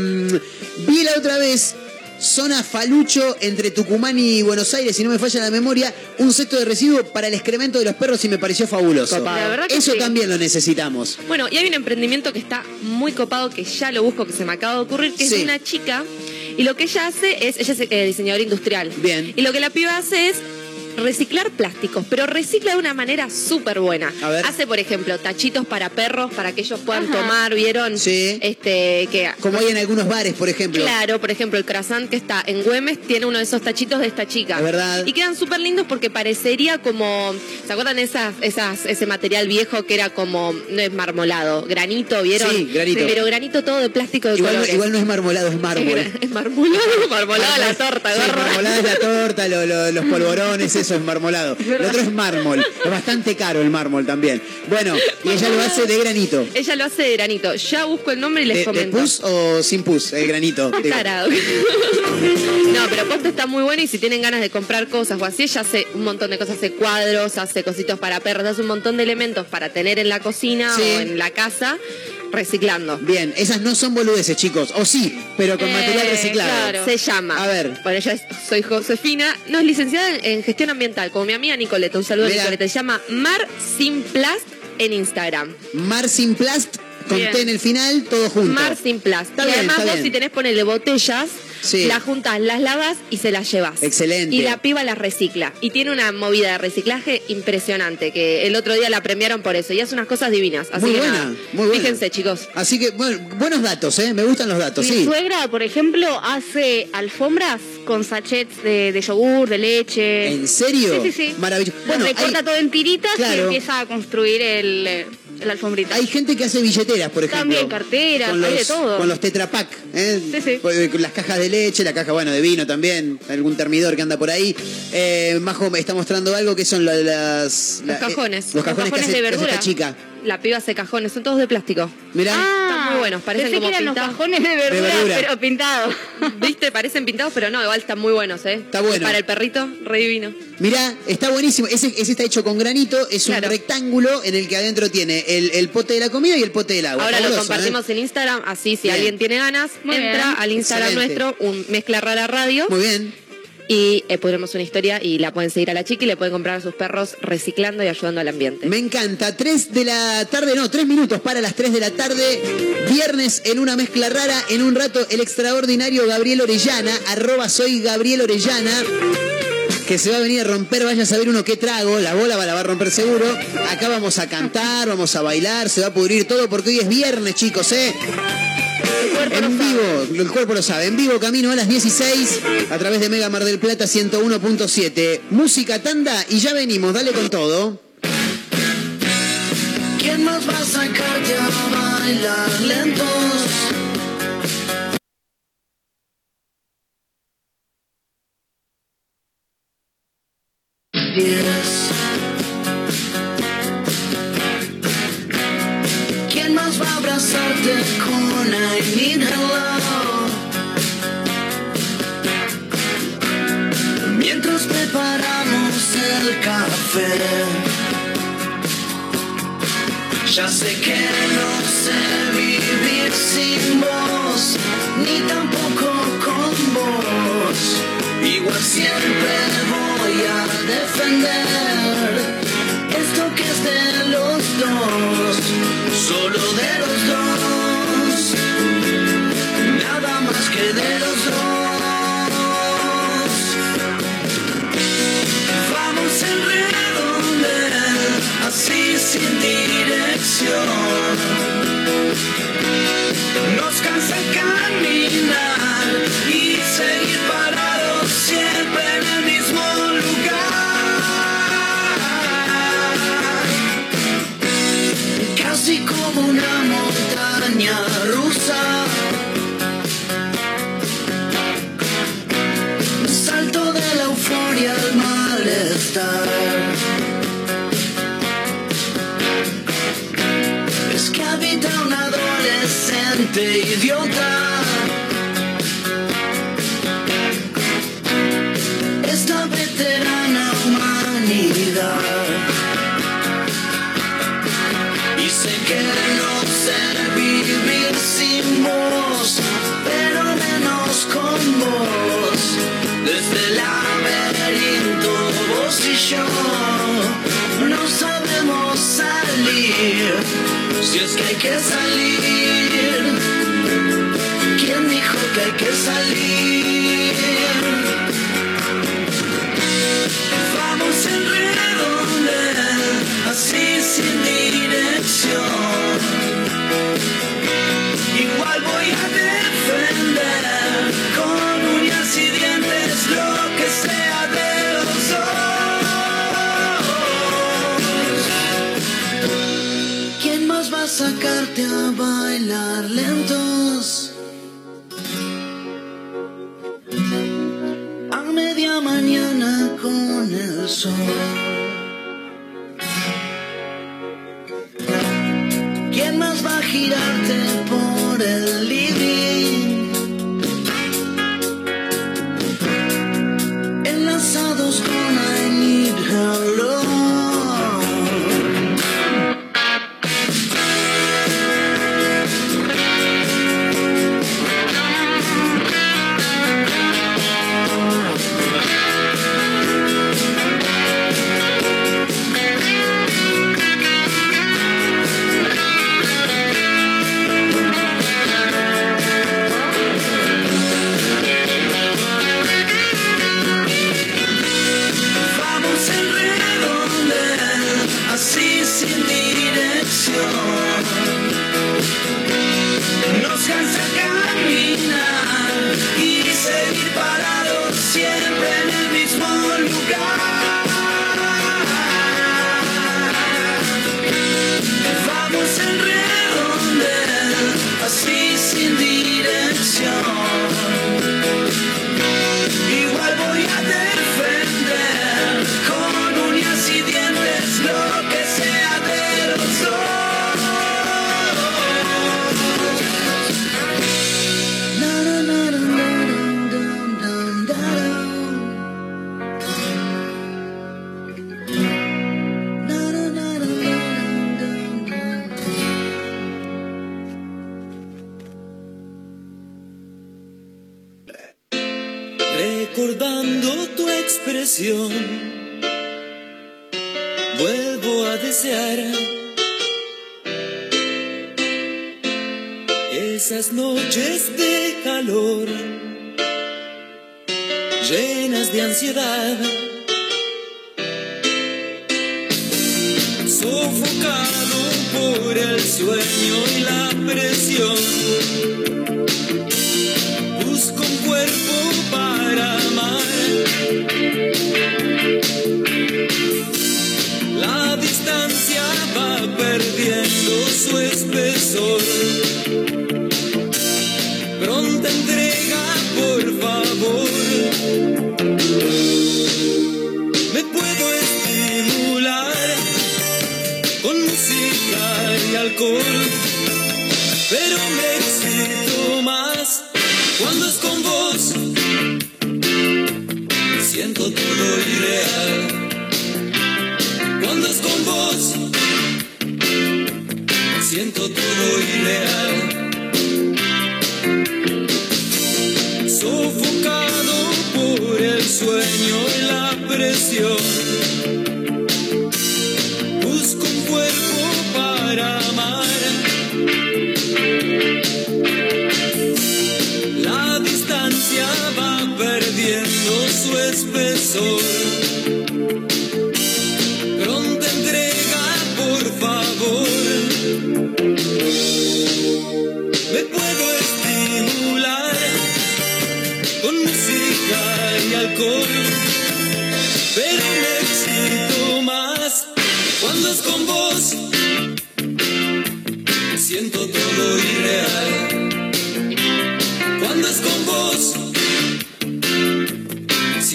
vi la otra vez zona Falucho entre Tucumán y Buenos Aires, si no me falla la memoria, un cesto de residuo para el excremento de los perros y me pareció fabuloso. La verdad que Eso sí. también lo necesitamos. Bueno, y hay un emprendimiento que está muy copado, que ya lo busco, que se me acaba de ocurrir, que es de una chica. Y lo que ella hace es, ella es eh, diseñadora industrial. Bien. Y lo que la piba hace es reciclar plásticos, pero recicla de una manera súper buena. A ver. Hace, por ejemplo, tachitos para perros, para que ellos puedan Ajá. tomar, ¿vieron? Sí. Este, que Como hay en algunos bares, por ejemplo. Claro, por ejemplo, el croissant que está en Güemes tiene uno de esos tachitos de esta chica. Verdad. Y quedan súper lindos porque parecería como. ¿Se acuerdan esas, esas, ese material viejo que era como. No es marmolado, granito, ¿vieron? Sí, granito. Pero granito todo de plástico de Igual, no- igual no es marmolado, es mármol. [LAUGHS] es marmolado, marmolada la torta, Sí, gorra. marmolada es la torta, lo- lo- los polvorones, [LAUGHS] eso es marmolado. Lo otro es mármol. Es bastante caro el mármol también. Bueno, y [LAUGHS] ella lo hace de granito. Ella lo hace de granito. Ya busco el nombre y les ¿De, de comento. pus o sin pus? El granito. Tarado. [LAUGHS] no, pero posta está muy buena y si tienen ganas de comprar cosas o así, ella hace un montón de cosas, hace cuadros, hace cositos para perros, hace un montón de elementos para tener en la cocina Sí. o en la casa, reciclando. Bien, esas no son boludeces, chicos. O sí, pero con material Eh, reciclado. claro. Se llama. A ver. Bueno, yo soy Josefina, no es licenciada en, gestión ambiental, como mi amiga Nicoleta. Un saludo a. Nicoleta. Se llama Mar Sin Plast en Instagram. Marcin Plast, con. T en el final, todo junto. Mar Sin Plast. Está y bien, además está vos bien. si tenés ponerle botellas, Sí. las juntas, las lavas y se las llevas. Excelente. Y la piba las recicla. Y tiene una movida de reciclaje impresionante, que el otro día la premiaron por eso. Y hace unas cosas divinas. Así Muy que buena, nada, muy buena. Fíjense, chicos. Así que, bueno, buenos datos, ¿eh? Me gustan los datos, Mi sí. suegra, por ejemplo, hace alfombras con sachets de, de yogur, de leche. ¿En serio? Sí, sí, sí. Maravilloso. Bueno, recorta hay- todo en tiritas Claro. y empieza a construir el, eh, la alfombrita. Hay gente que hace billeteras, por ejemplo. También carteras, con los, hay de todo. Con los Tetra Pak, ¿eh? Sí, sí. Con- con las cajas de leche, la caja, bueno, de vino también, algún termidor que anda por ahí. Eh, Majo me está mostrando algo que son la- las... Los eh, cajones. los cajones, que hace, de que hace verdura. esta chica. La piba hace cajones, son todos de plástico. Mirá. Están muy buenos, parecen Ah, Pensé como que eran los pintados. cajones de verdura, verdura. pero pintados. ¿Viste? Parecen pintados, pero no, igual están muy buenos, ¿eh? Está bueno. Para el perrito, re divino. Mirá, está buenísimo. Ese, ese está hecho con granito, es Claro. un rectángulo en el que adentro tiene el, el pote de la comida y el pote del agua. Ahora lo Fabuloso, compartimos ¿eh? en Instagram, así si Bien. alguien tiene ganas, Muy entra bien. al Instagram Excelente. nuestro, un Mezcla Rara Radio, Muy bien. Y eh, una historia y la pueden seguir a la chica y le pueden comprar a sus perros reciclando y ayudando al ambiente. Me encanta. 3 de la tarde, no, 3 minutos para las 3 de la tarde. Viernes en una mezcla rara. En un rato, el extraordinario Gabriel Orellana. Arroba soy Gabriel Orellana. Que se va a venir a romper, vaya a saber uno qué trago. La bola la va a romper seguro. Acá vamos a cantar, vamos a bailar, se va a pudrir todo porque hoy es viernes, chicos, ¿eh? En vivo, el cuerpo lo sabe, en vivo camino a las 16 a través de Mega Mar del Plata 101.7. Música tanda y ya venimos, dale con todo. ¿Quién más va a sacarte a bailar lentos?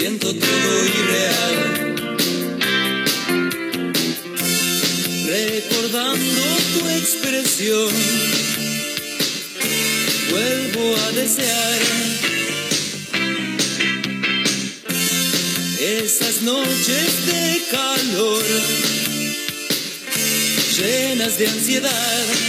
siento todo irreal. Recordando tu expresión, vuelvo a desear esas noches de calor llenas de ansiedad.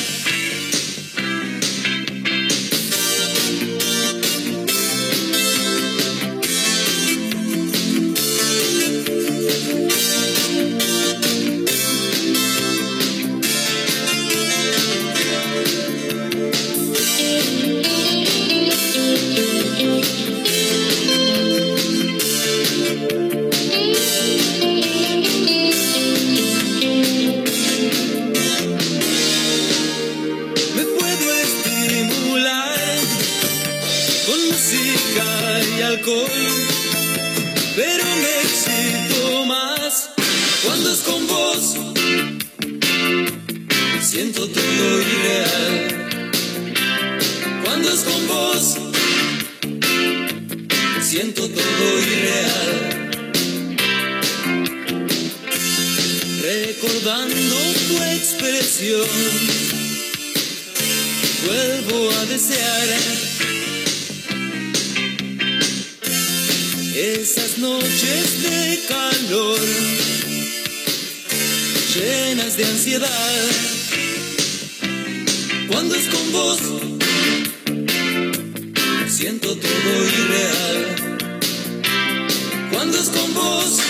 Recordando tu expresión, vuelvo a desear esas noches de calor, llenas de ansiedad. Cuando es con vos, siento todo irreal. Cuando es con vos,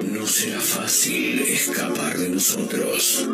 No será fácil escapar de nosotros.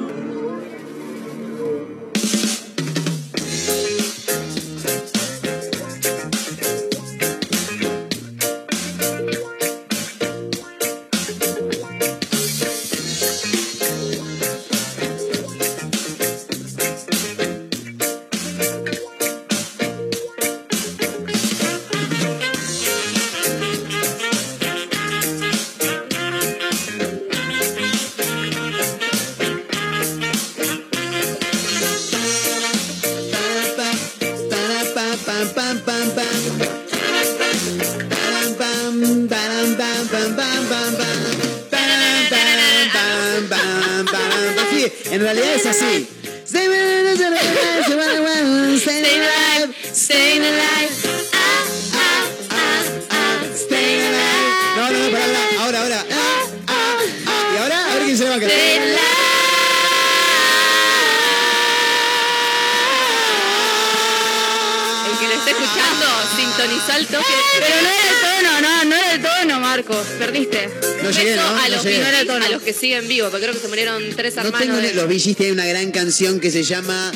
No tengo de- los Gees tienen una gran canción que se llama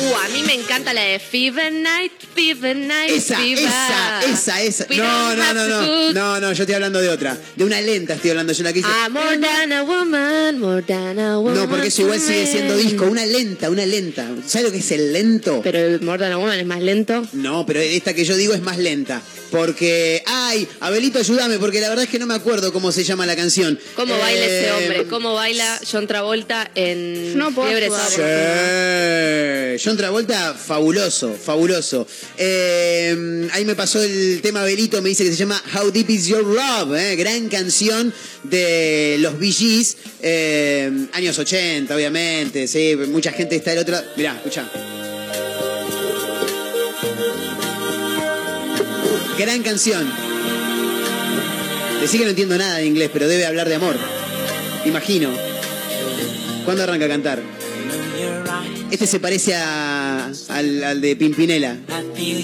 Uh, a mí me encanta la de Fever Night, Fever Night, esa, Fever. esa, esa, esa. We No, no, no, no. No, no, yo estoy hablando de otra. De una lenta estoy hablando. Yo la que hice. Ah, more than a woman, more than a woman. No, porque eso igual sigue siendo disco. Una lenta, una lenta. ¿Sabes lo que es el lento? Pero el More Than a Woman es más lento. No, pero esta que yo digo es más lenta. Porque, ay, Abelito, ayúdame, porque la verdad es que no me acuerdo cómo se llama la canción. ¿Cómo baila ese Eh, hombre? ¿Cómo baila John Travolta en No puedo Fiebre ayudar. Sábado? Sí. John Travolta, fabuloso, fabuloso. Eh, ahí me pasó el tema Belito, me dice que se llama How Deep Is Your Love, eh, gran canción de los Bee Gees, eh, años 80, obviamente, sí, mucha gente está del otro Mirá, escucha. Gran canción. Decí que no entiendo nada de inglés, pero debe hablar de amor. Imagino. ¿Cuándo arranca a cantar? Este se parece a, al, de Pimpinela.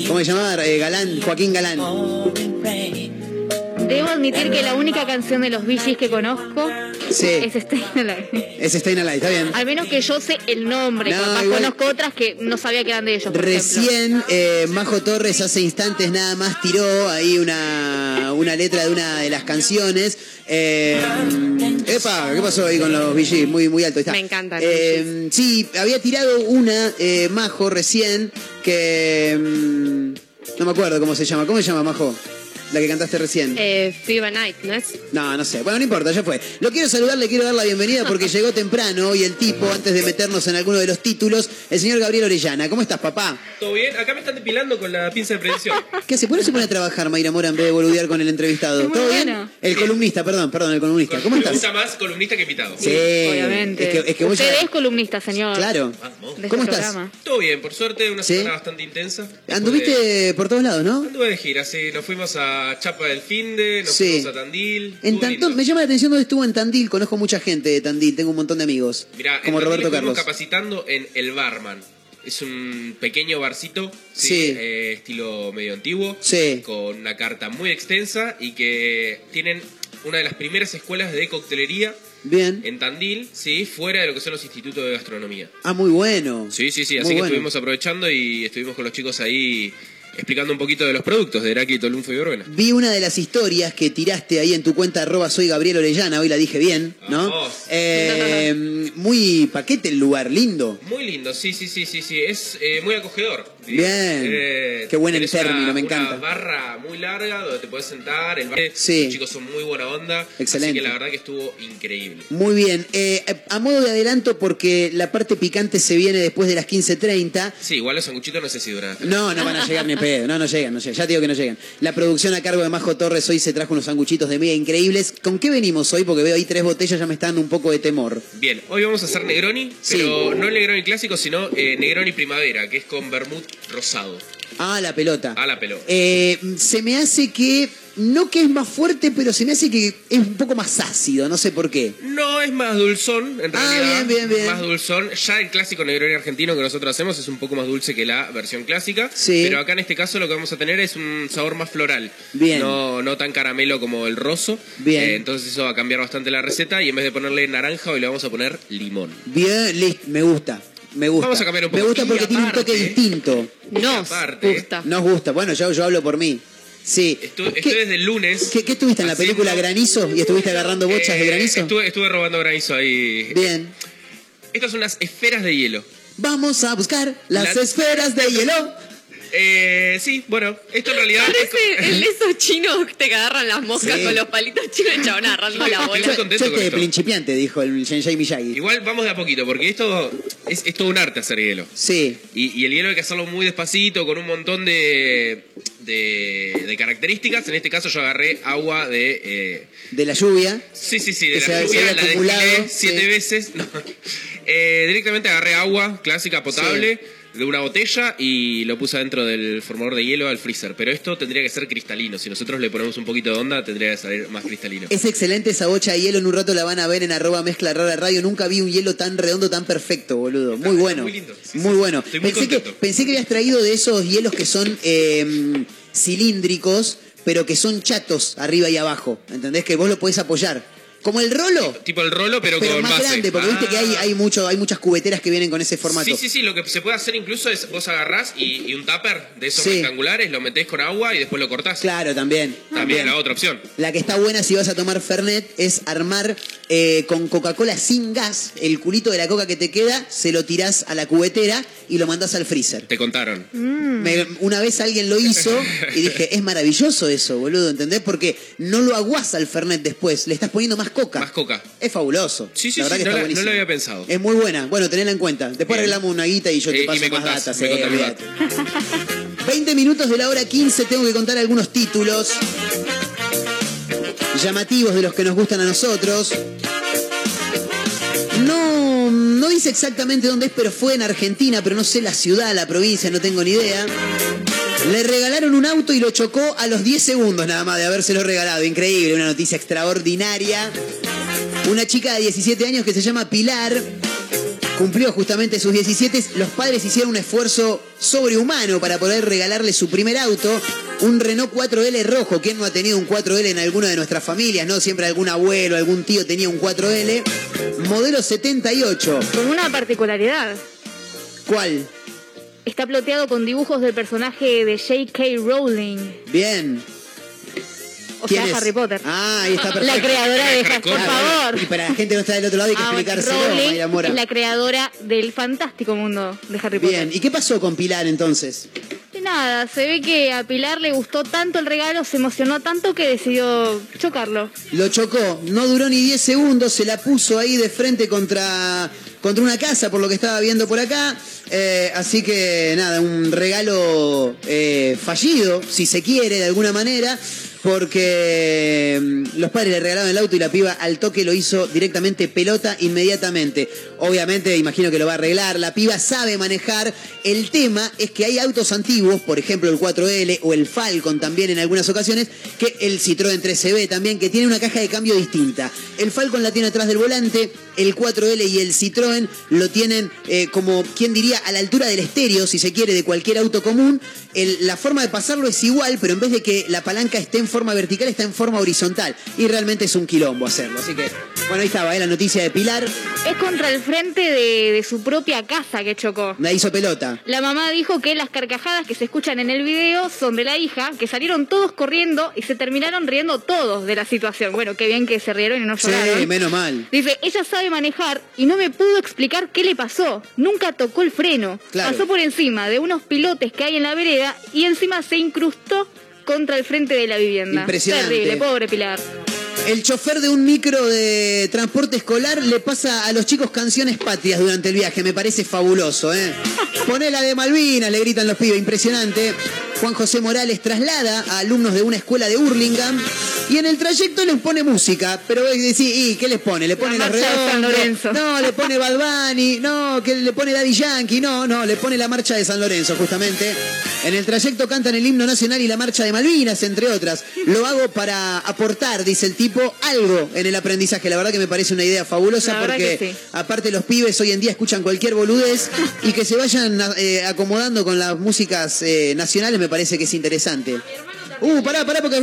¿Cómo se llamaba? Eh, Galán, Joaquín Galán. Debo admitir que la única canción de los Gees que conozco Sí. es Stay Alive. Es Staying Alive, está bien. Al menos que yo sé el nombre. No, Capaz igual- conozco otras que no sabía que eran de ellos. por. Recién eh, Majo Torres hace instantes nada más tiró ahí una, una letra de una de las canciones Eh, epa, ¿qué pasó ahí con los VG? Muy, muy alto está. Me encantan. Eh, sí, había tirado una, eh, Majo, recién, que... mm, no me acuerdo cómo se llama. ¿Cómo se llama, Majo? La que cantaste recién. Eh, Fever Night, ¿no es? No, no sé. Bueno, no importa, ya fue. Lo quiero saludar, le quiero dar la bienvenida porque llegó temprano y el tipo, antes de meternos en alguno de los títulos, el señor Gabriel Orellana. ¿Cómo estás, papá? ¿Todo bien? Acá me están depilando con la pinza de prevención. [LAUGHS] ¿Qué hace? ¿Por qué se pone a trabajar Mayra Mora en vez de boludear con el entrevistado? Es muy ¿Todo bien? El columnista, perdón, perdón, el columnista. ¿Cómo Me estás? gusta más columnista que invitado. Sí, Obviamente. Es que, es que vos Usted ya- es columnista, señor. Claro. de ¿Cómo este estás? programa. Todo bien, por suerte, una ¿Sí? semana bastante intensa. De- Anduviste por todos lados, ¿no? Anduve de gira, sí. Nos fuimos a Chapa del Finde, nos Sí. fuimos a Tandil. En Tantón, me llama la atención dónde estuvo en Tandil. Conozco mucha gente de Tandil, tengo un montón de amigos. Mirá, como en Roberto Carlos. capacitando en El Barman. Es un pequeño barcito, sí, Sí. eh, estilo medio antiguo, Sí. con una carta muy extensa y que tienen una de las primeras escuelas de coctelería Bien. en Tandil, sí, fuera de lo que son los institutos de gastronomía. Ah, muy bueno. Sí, sí, sí, Muy así que bueno. estuvimos aprovechando y estuvimos con los chicos ahí explicando un poquito de los productos de Heráclito, Lunfo y Orbena. Vi una de las historias que tiraste ahí en tu cuenta arroba soy Gabriel Orellana, hoy la dije bien, ¿no? Vamos. Eh, muy paquete el lugar, lindo. Muy lindo, sí, sí, sí, sí, sí, es eh, muy acogedor. Bien. Eh, Qué buen término, me encanta. Una barra muy larga donde te puedes sentar, el bar, Sí. los chicos son muy buena onda, Excelente. así que la verdad que estuvo increíble. Muy bien. Eh, a modo de adelanto, porque la parte picante se viene después de las 15.30. Sí, igual los sanguchitos no sé si duran. No, no van a llegar ni pedo. No, no llegan, no llegan. Ya te digo que no llegan. La producción a cargo de Majo Torres hoy se trajo unos sanguchitos de media increíbles. ¿Con qué venimos hoy? Porque veo ahí tres botellas, ya me está dando un poco de temor. Bien, hoy vamos a hacer Negroni, Sí. pero no el Negroni clásico, sino eh, Negroni Primavera, que es con vermut rosado. Ah, la pelota. A la pelota. Eh, se me hace que, no que es más fuerte, pero se me hace que es un poco más ácido, no sé por qué. No es más dulzón, en Ah, realidad. bien, bien, bien. Más dulzón. Ya el clásico Negroni argentino que nosotros hacemos es un poco más dulce que la versión clásica. Sí. Pero acá en este caso lo que vamos a tener es un sabor más floral. Bien. No, no tan caramelo como el roso. Bien. Eh, entonces eso va a cambiar bastante la receta y en vez de ponerle naranja hoy le vamos a poner limón. Bien, listo, me gusta. Me gusta. Vamos a cambiar un Me poco. gusta Y porque tiene un toque distinto. Nos aparte- gusta. Nos gusta. Bueno, yo, yo hablo por mí. Sí. Estu- estoy desde el lunes. ¿Qué, qué estuviste en la haciendo- película Granizo y estuviste agarrando bochas de Eh, granizo? Estuve, estuve robando granizo ahí. Bien. Estas son unas esferas de hielo. Vamos a buscar las La- esferas de hielo. Eh, sí, bueno, esto en realidad. Parece el de esos chinos que te agarran las moscas Sí. con los palitos chinos y chabón agarrando la Estoy bola. muy contento Yo con este esto. principiante, dijo el Shenshai Miyagi. Igual vamos de a poquito, porque esto es, es todo un arte hacer hielo. Sí. Y, y el hielo hay que hacerlo muy despacito, con un montón de, de, de características. En este caso yo agarré agua de... eh, De la lluvia. sí, sí, sí, de la se- lluvia, la acumulado, siete sí. veces. [LAUGHS] No. Eh, directamente agarré agua clásica potable de una botella y lo puse dentro del formador de hielo al freezer. Pero esto tendría que ser cristalino. Si nosotros le ponemos un poquito de onda, tendría que salir más cristalino. Es excelente esa bocha de hielo, en un rato la van a ver en arroba mezcla rara radio. Nunca vi un hielo tan redondo, tan perfecto, boludo. Muy bueno. muy lindo. Sí, Muy bueno. Estoy muy pensé, que, contento. pensé que habías traído de esos hielos que son eh, cilíndricos, pero que son chatos arriba y abajo. ¿Entendés? Que vos lo podés apoyar. Como el rolo, Tipo el rolo, pero, pero con más base. grande, porque viste que hay, Ah. hay, mucho, hay muchas cubeteras que vienen con ese formato. Sí, sí, sí, lo que se puede hacer incluso es vos agarrás y, y un tupper de esos Sí. rectangulares, lo metés con agua y después lo cortás. Claro, también. También es la otra opción. La que está buena si vas a tomar Fernet es armar eh, con Coca-Cola sin gas el culito de la coca que te queda, se lo tirás a la cubetera y lo mandás al freezer. Te contaron. Me- una vez alguien lo hizo y dije, es maravilloso eso, boludo, ¿entendés? Porque no lo aguas al Fernet después, le estás poniendo más coca. Más coca. Es fabuloso. Sí, sí, la verdad sí, que no, está la- no buenísimo. lo había pensado. Es muy buena. Bueno, tenela en cuenta. Después Bien. arreglamos una guita y yo Eh, te y paso me más contás, datas. me eh, contás los olvídate. 20 minutos de la hora 15, tengo que contar algunos títulos llamativos de los que nos gustan a nosotros. No, dice exactamente dónde es, pero fue en Argentina, pero no sé la ciudad, la provincia, no tengo ni idea. Le regalaron un auto y lo chocó a los 10 segundos nada más de habérselo regalado. Increíble, una noticia extraordinaria. Una chica de 17 años que se llama Pilar cumplió justamente sus 17. Los padres hicieron un esfuerzo sobrehumano para poder regalarle su primer auto, un Renault 4L rojo. ¿Quién no ha tenido un 4L en alguna de nuestras familias? ¿No? Siempre algún abuelo, algún tío tenía un 4L. Modelo 78. Con una particularidad. ¿Cuál? Está ploteado con dibujos del personaje de J.K. Rowling. Bien. O ¿Quién sea, es? Harry Potter. Ah, ahí está La perfecto. creadora de Harry Por favor. Y para la gente que no está del otro lado hay que Ah, explicárselo, Rowling Mayra Mora. es la creadora del fantástico mundo de Harry Potter. Bien, ¿y qué pasó con Pilar entonces? Nada, se ve que a Pilar le gustó tanto el regalo, se emocionó tanto que decidió chocarlo. Lo chocó, no duró ni 10 segundos, se la puso ahí de frente contra, contra una casa, por lo que estaba viendo por acá. Eh, así que nada, un regalo eh, fallido, si se quiere, de alguna manera. Porque mm, los padres le regalaron el auto y la piba al toque lo hizo directamente pelota inmediatamente. Obviamente, imagino que lo va a arreglar. La piba sabe manejar. El tema es que hay autos antiguos, por ejemplo el 4L o el Falcon también en algunas ocasiones, que el Citroën 13B también, que tiene una caja de cambio distinta. El Falcon la tiene atrás del volante, el 4L y el Citroën lo tienen eh, como, quien diría, a la altura del estéreo, si se quiere, de cualquier auto común. La forma de pasarlo es igual, pero en vez de que la palanca esté en forma vertical, está en forma horizontal. Y realmente es un quilombo hacerlo. Así que, bueno, ahí estaba, eh, la noticia de Pilar. Es contra el frente de, de su propia casa que chocó. La hizo pelota. La mamá dijo que las carcajadas que se escuchan en el video son de la hija, que salieron todos corriendo y se terminaron riendo todos de la situación. Bueno, qué bien que se rieron y no lloraron. Sí, menos mal. Dice, ella sabe manejar y no me pudo explicar qué le pasó. Nunca tocó el freno. Claro. Pasó por encima de unos pilotes que hay en la vereda y encima se incrustó contra el frente de la vivienda. Impresionante. Terrible, pobre Pilar. El chofer de un micro de transporte escolar le pasa a los chicos canciones patrias durante el viaje. Me parece fabuloso, ¿eh? Poné la de Malvinas, le gritan los pibes. Impresionante. Juan José Morales traslada a alumnos de una escuela de Hurlingham y en el trayecto les pone música. Pero decís, ¿y qué les pone? ¿Le pone La marcha de San? Lorenzo. No, le pone Bad Bunny. No, que le pone Daddy Yankee. No, no, le pone la marcha de San Lorenzo, justamente. En el trayecto cantan el himno nacional y la marcha de Malvinas, entre otras. Lo hago para aportar, dice el tipo, algo en el aprendizaje. La verdad que me parece una idea fabulosa porque sí. aparte los pibes hoy en día escuchan cualquier boludez y que se vayan eh, acomodando con las músicas eh, nacionales me parece que es interesante. Uh, pará, pará, porque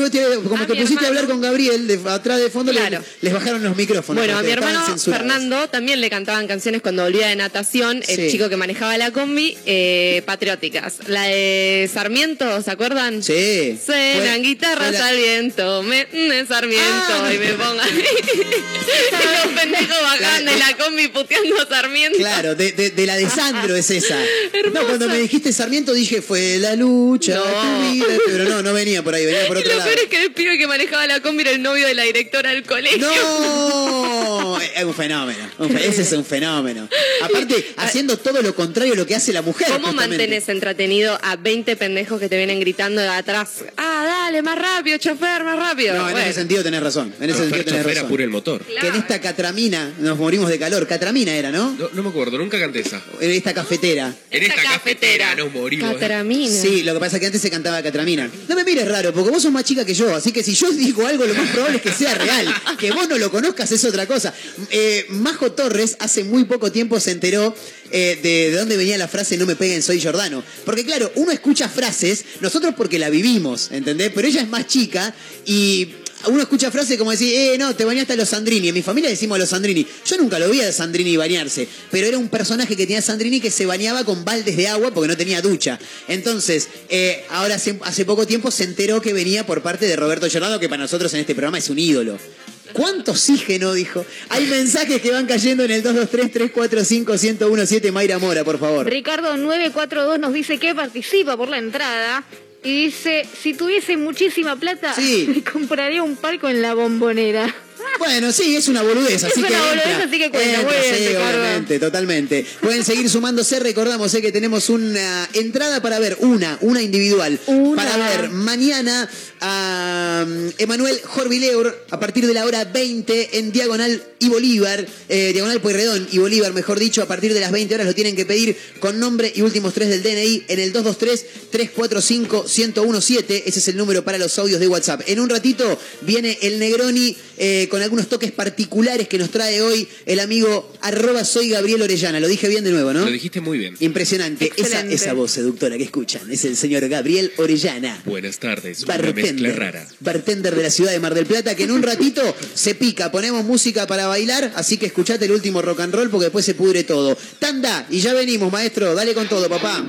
como te pusiste a hablar con Gabriel, de, atrás de fondo Claro. les, bajaron los micrófonos. Bueno, a mi hermano. Fernando también le cantaban canciones cuando volvía de natación, el chico que manejaba la combi, eh, patrióticas. La de Sarmiento, ¿se acuerdan? Sí. Suenan guitarras la- al viento, me, me Sarmiento Ah, y me pongan. [LAUGHS] y los pendejos bajaban de la combi puteando a Sarmiento. Claro, de, de- de la de Sandro es esa. [LAUGHS] No, cuando me dijiste Sarmiento dije fue la lucha, No. tu vida, pero no, no venía por ahí, venía por Y otro lo lado. peor es que el pibe que manejaba la combi era el novio de la directora del colegio. No, es un fenómeno. ese es un fenómeno. Aparte, [LAUGHS] haciendo todo lo contrario a lo que hace la mujer. ¿Cómo justamente. mantenés entretenido a 20 pendejos que te vienen gritando de atrás? Ah, dale, más rápido, chofer, más rápido. No, en Bueno. ese sentido tenés razón. En ese sentido tenés razón. el motor. Que en esta catramina nos morimos de calor. Catramina era, ¿no? No, no me acuerdo, nunca canté esa. En esta cafetera. En esta cafetera nos morimos. Catramina. Sí, lo que pasa es que antes se cantaba Catramina. No me mires raro, porque vos sos más chica que yo, así que si yo [LAUGHS] digo algo, lo más probable es que sea real. Que vos no lo conozcas es otra cosa. Eh, Majo Torres hace muy poco tiempo se enteró eh, de, de dónde venía la frase no me peguen, soy Jordano. Porque claro, uno escucha frases, nosotros porque la vivimos, ¿entendés? Pero ella es más chica y uno escucha frases como decir, eh, no, te bañaste a los Sandrini. En mi familia decimos a los Sandrini. Yo nunca lo vi a Sandrini bañarse, pero era un personaje que tenía Sandrini que se bañaba con baldes de agua porque no tenía ducha. Entonces, eh, ahora hace, poco tiempo se enteró que venía por parte de Roberto Giordano, que para nosotros en este programa es un ídolo. ¿Cuánto oxígeno? Dijo. Hay mensajes que van cayendo en el 223-345-1017. Mayra Mora, por favor. Ricardo 942 nos dice que participa por la entrada y dice, si tuviese muchísima plata, Sí. [LAUGHS] me compraría un palco en la bombonera. Bueno, sí, es una boludez, así Es que una boludez, entra. así que cuenta. Entra, sí, obviamente, totalmente. Pueden seguir sumándose, recordamos eh, que tenemos una entrada para ver, una, una individual, Una. para ver mañana a Emanuel Jorvileur a partir de la hora 20 en Diagonal y Bolívar, eh, Diagonal Pueyrredón y Bolívar, mejor dicho, a partir de las 20 horas lo tienen que pedir con nombre y últimos tres del DNI en el 223-345-1017. Ese es el número para los audios de WhatsApp. En un ratito viene el Negroni eh, con algunos toques particulares que nos trae hoy el amigo arroba soy Gabriel Orellana. Lo dije bien de nuevo, ¿no? Lo dijiste muy bien. Impresionante. Esa, voz seductora que escuchan es el señor Gabriel Orellana. Buenas tardes, Bartender, rara. bartender de la ciudad de Mar del Plata, que en un ratito se pica, ponemos música para bailar, así que escuchate el último rock and roll porque después se pudre todo. Tanda, y ya venimos, maestro, dale con todo, papá.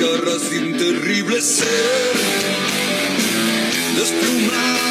garras de un terrible ser desplumado.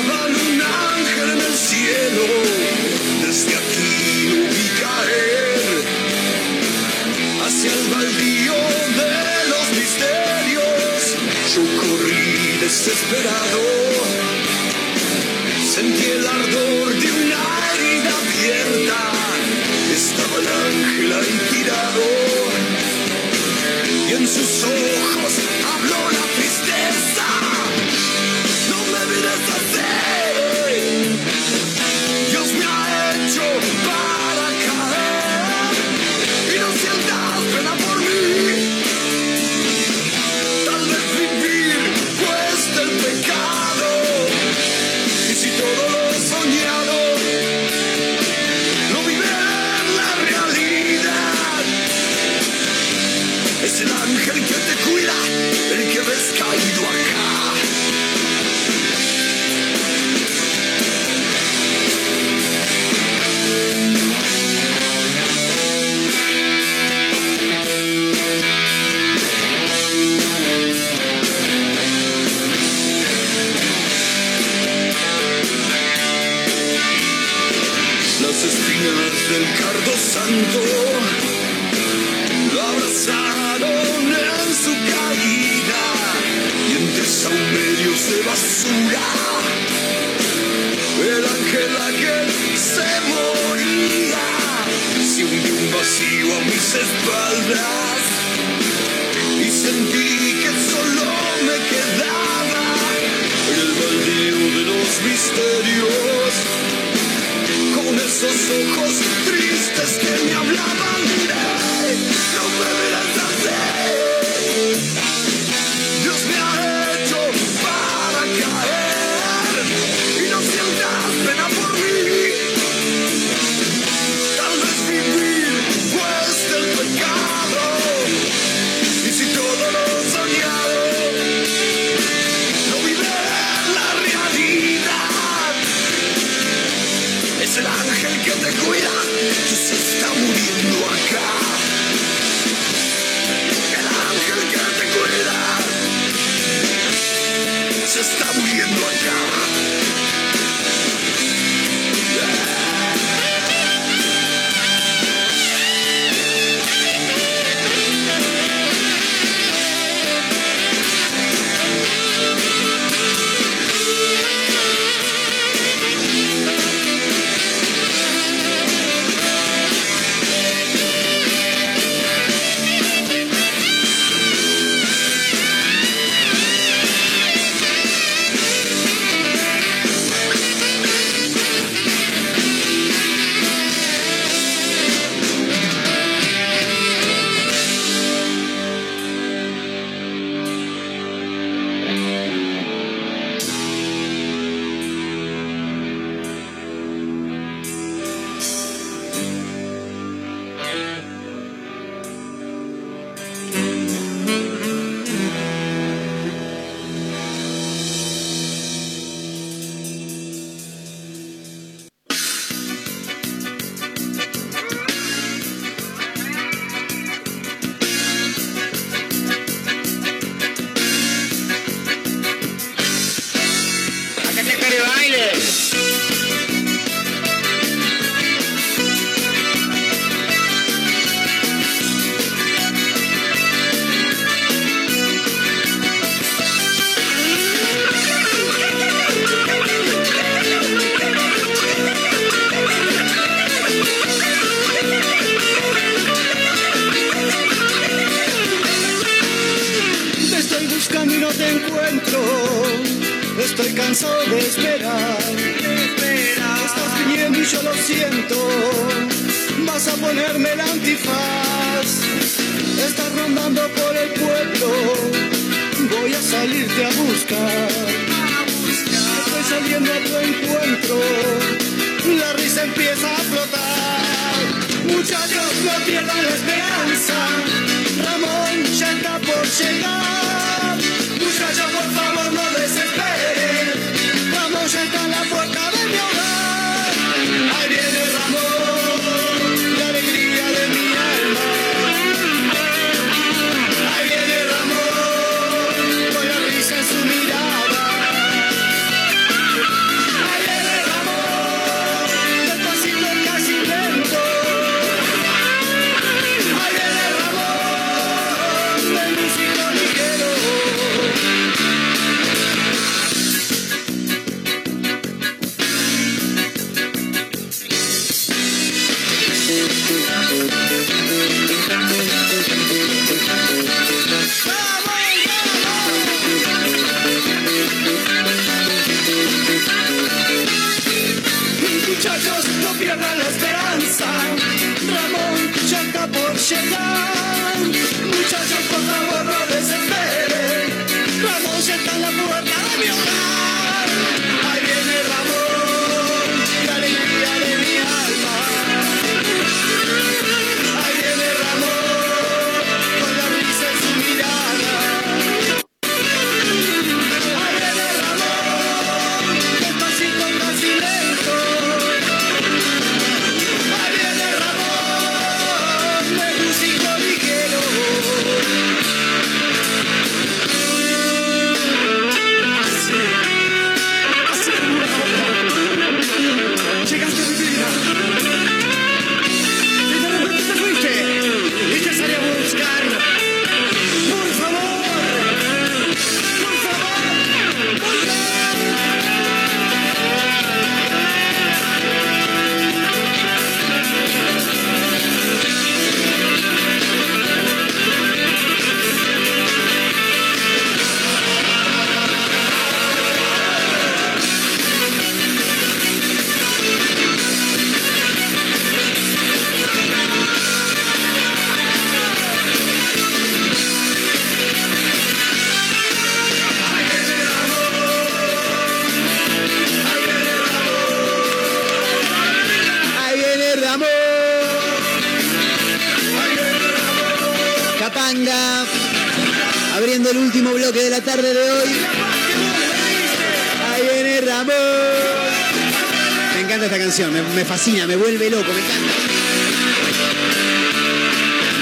Fascina, me vuelve loco, me encanta.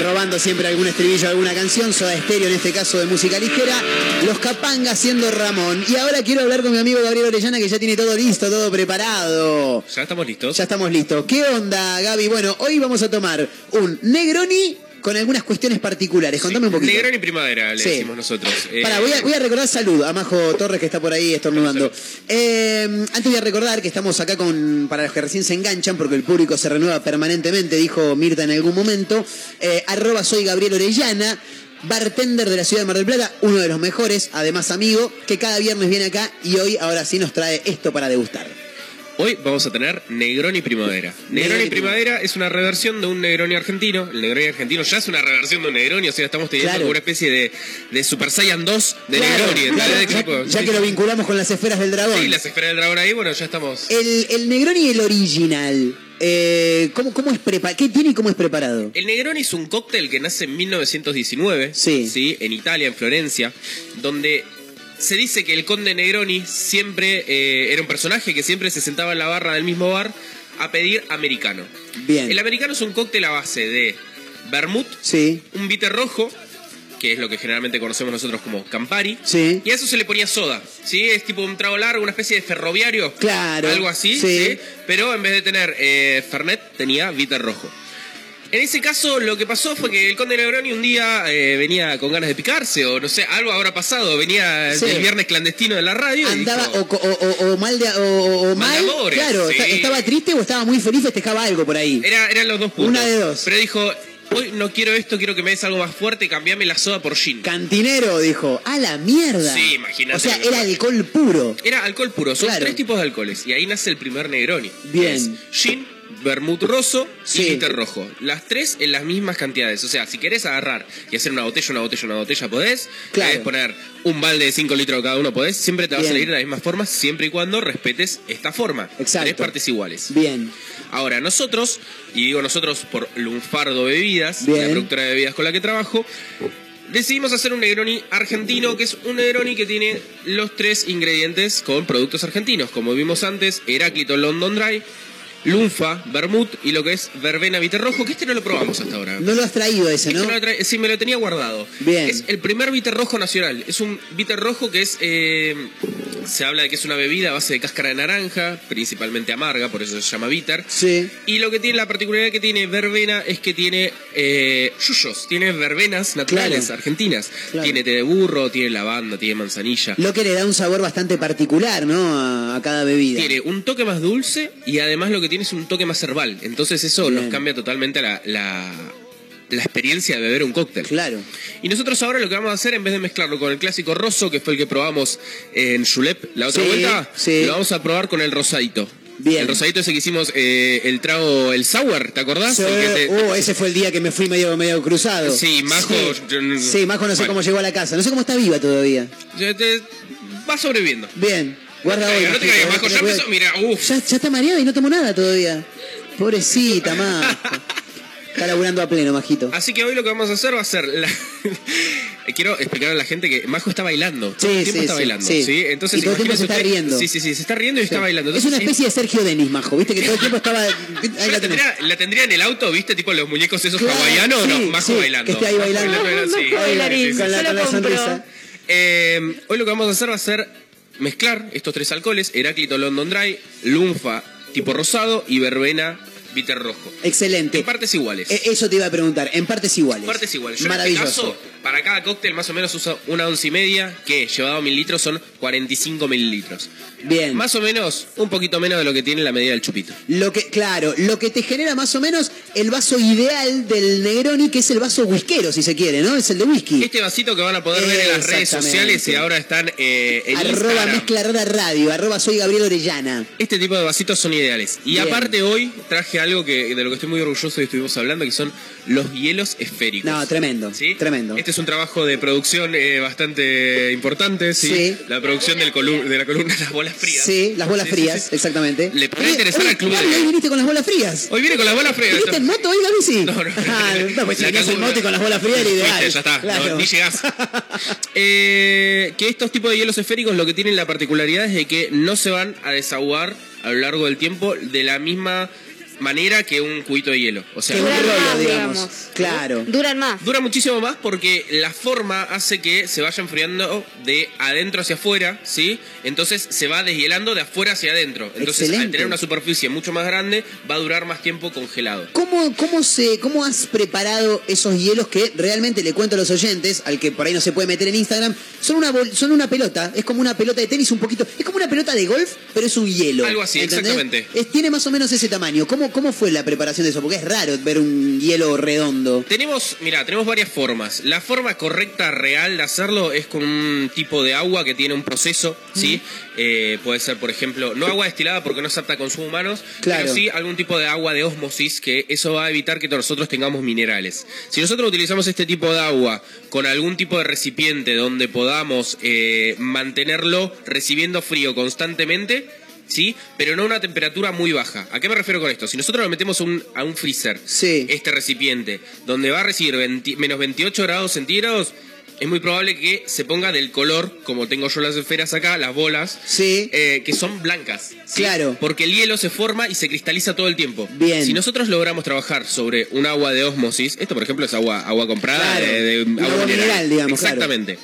Robando siempre algún estribillo de alguna canción, Soda Estéreo en este caso de música ligera, Los Capanga siendo Ramón. Y ahora quiero hablar con mi amigo Gabriel Orellana que ya tiene todo listo, todo preparado. ¿Ya estamos listos? Ya estamos listos. ¿Qué onda, Gaby? Bueno, hoy vamos a tomar un Negroni con algunas cuestiones particulares. Contame un poquito. Negroni primavera, le Sí. decimos nosotros. Eh, Pará, voy a, voy a recordar salud a Majo Torres que está por ahí estornudando. Eh, antes voy a recordar que estamos acá con, para los que recién se enganchan, porque el público se renueva permanentemente, dijo Mirta en algún momento, eh, arroba soy Gabriel Orellana, bartender de la ciudad de Mar del Plata, uno de los mejores, además amigo, que cada viernes viene acá y hoy ahora sí nos trae esto para degustar. Hoy vamos a tener Negroni Primavera. Negroni Negroni Primavera es una reversión de un Negroni argentino. El Negroni argentino ya es una reversión de un Negroni, o sea, estamos teniendo Claro. como una especie de, de Super Saiyan 2 de Claro, Negroni. ya, sí, que lo vinculamos con las esferas del dragón. Sí, las esferas del dragón ahí, bueno, ya estamos. El, el Negroni, el original, eh, ¿cómo, cómo es prepa ¿qué tiene y cómo es preparado? El Negroni es un cóctel que nace en 1919, sí. en Italia, en Florencia, donde se dice que el conde Negroni siempre eh, era un personaje que siempre se sentaba en la barra del mismo bar a pedir americano. Bien. El americano es un cóctel a base de vermut, Sí. un bitter rojo, que es lo que generalmente conocemos nosotros como Campari, Sí. y a eso se le ponía soda, ¿sí? Es tipo un trago largo, una especie de ferroviario, Claro. algo así, Sí. ¿sí? Pero en vez de tener eh, Fernet, tenía bitter rojo. En ese caso, lo que pasó fue que el conde Negroni un día eh, venía con ganas de picarse, o no sé, algo habrá pasado, venía Sí. el viernes clandestino de la radio. y Andaba dijo, o, mal de, o, Mal amores, claro, sí. estaba triste o estaba muy feliz, festejaba algo por ahí. Era, eran los dos puntos. Una de dos. Pero dijo, hoy no quiero esto, quiero que me des algo más fuerte, cambiame la soda por gin. Cantinero dijo, a la mierda. Sí, imagínate O sea, era alcohol puro. Era alcohol puro, son Claro. tres tipos de alcoholes. Y ahí nace el primer Negroni. Bien. Es gin, vermut roso Sí. y bitter rojo. Las tres en las mismas cantidades. O sea, si querés agarrar y hacer una botella, una botella, una botella, podés. Claro. Querés poner un balde de 5 litros cada uno, podés. Siempre te va Bien. a salir de la misma forma, siempre y cuando respetes esta forma. Exacto. Tres partes iguales. Bien. Ahora, nosotros, y digo nosotros por Lunfardo Bebidas, Bien. la productora de bebidas con la que trabajo, decidimos hacer un Negroni argentino, que es un Negroni que tiene los tres ingredientes con productos argentinos. Como vimos antes, Heráclito London Dry, Lunfa, Vermut y lo que es Verbena Vite Rojo, que este no lo probamos hasta ahora. No lo has traído ese, ¿no? Este no lo sí, me lo tenía guardado. Bien. Es el primer bitter rojo nacional. Es un bitter rojo que es. eh, se habla de que es una bebida a base de cáscara de naranja, principalmente amarga, por eso se llama bitter. Sí. Y lo que tiene, la particularidad que tiene verbena es que tiene eh, yuyos, tiene verbenas naturales Claro. argentinas. Claro. Tiene té de burro, tiene lavanda, tiene manzanilla. Lo que le da un sabor bastante particular, ¿no? A, a cada bebida. Tiene un toque más dulce y además lo que tiene es un toque más herbal. Entonces eso Bien. nos cambia totalmente la, la, la experiencia de beber un cóctel. Claro. Y nosotros ahora lo que vamos a hacer, en vez de mezclarlo con el clásico rosso, que fue el que probamos en Julep la otra Sí, vuelta, sí. lo vamos a probar con el rosadito. Bien. El rosadito ese que hicimos, eh, el trago, el sour, ¿te acordás? Que te- uh, ese fue el día que me fui medio, medio cruzado. Sí, Majo, Sí, yo Sí, Majo no sé bueno. cómo llegó a la casa. No sé cómo está viva todavía. Te- va sobreviviendo. Bien. Guarda No te hoy. no te caigas, Majo, ya empezó, mira, uff. Ya, ya está mareada y no tomó nada todavía. Pobrecita, [LAUGHS] Majo. Está laburando a pleno, Majito. Así que hoy lo que vamos a hacer va a ser. la- [LAUGHS] Quiero explicar a la gente que Majo está bailando. Todo Sí, el tiempo sí, está sí, bailando. sí. Sí. Entonces, Y todo el tiempo se está usted- riendo. Sí, sí, sí. Se está riendo y está bailando. Es una especie de Sergio Denis, Majo. ¿Viste que todo el tiempo estaba. [LAUGHS] Ahí la tendría, la tendría en el auto, ¿viste? Tipo los muñecos esos Claro, hawaianos. sí, no, Majo sí, bailando. que esté ahí Majo bailando. sí. Majo bailarín, Con la, con sonrisa. Eh, hoy lo que vamos a hacer va a ser mezclar estos tres alcoholes: Heráclito London Dry, Lunfa tipo rosado y Verbena bitter rojo. Excelente. En partes iguales. E- Eso te iba a preguntar. En partes iguales. Partes iguales. Yo en este Maravilloso. caso, para cada cóctel más o menos uso una once y media, que llevado a mil litros son 45 mililitros. Bien. Más o menos, un poquito menos de lo que tiene la medida del chupito. Lo que, claro, lo que te genera más o menos el vaso ideal del Negroni, que es el vaso whiskero, si se quiere, ¿no? Es el de whisky. Este vasito que van a poder ver en las redes sociales y ahora están eh, en arroba Instagram. mezcla rara radio, arroba soy Gabriel Orellana. Este tipo de vasitos son ideales. Y Bien. aparte hoy traje algo que de lo que estoy muy orgulloso y estuvimos hablando, que son los hielos esféricos. No, tremendo. ¿Sí? Tremendo. Este es un trabajo de producción eh, bastante importante, ¿sí? Sí. La producción del de la columna Las Bolas Frías. Sí, las bolas Sí, frías, sí. exactamente. Le podría interesar oye, al club Gaby, de- hoy viniste con las bolas frías. Hoy viene con las bolas frías. Viniste en moto hoy, Gaby? Sí. No, no, Ah, no, pues si La venías en moto y con las bolas frías era ideal. Fuiste, ya está, no, ni llegás. [LAUGHS] Eh, que estos tipos de hielos esféricos lo que tienen la particularidad es de que no se van a desaguar a lo largo del tiempo de la misma manera que un cubito de hielo. O sea, Que un Duran más, digamos. digamos. Claro. Duran más. Dura muchísimo más porque la forma hace que se vaya enfriando de adentro hacia afuera, ¿sí? Entonces se va deshielando de afuera hacia adentro. Entonces, al tener una superficie mucho más grande, va a durar más tiempo congelado. ¿Cómo, cómo, se, ¿Cómo has preparado esos hielos que realmente le cuento a los oyentes, al que por ahí no se puede meter en Instagram? Son una, bol- son una pelota, es como una pelota de tenis un poquito, es como una pelota de golf, pero es un hielo. Algo así, exactamente. Es- tiene más o menos ese tamaño. ¿Cómo, ¿Cómo fue la preparación de eso? Porque es raro ver un hielo redondo. Tenemos, mira, tenemos varias formas. La forma correcta, real de hacerlo es con un tipo de agua que tiene un proceso, ¿sí? Eh, puede ser, por ejemplo, no agua destilada porque no es apta a consumo humanos, Claro. pero sí algún tipo de agua de osmosis que eso va a evitar que nosotros tengamos minerales. Si nosotros utilizamos este tipo de agua con algún tipo de recipiente donde podamos eh, mantenerlo recibiendo frío constantemente, ¿sí? Pero no a una temperatura muy baja. ¿A qué me refiero con esto? Si nosotros lo metemos a un, a un freezer, este recipiente, donde va a recibir 20 menos 28 grados centígrados, es muy probable que se ponga del color, como tengo yo las esferas acá, las bolas, eh, que son blancas. ¿sí? Claro. Porque el hielo se forma y se cristaliza todo el tiempo. Bien. Si nosotros logramos trabajar sobre un agua de osmosis, esto por ejemplo es agua, agua comprada Claro. de, agua mineral, digamos, claro. Exactamente.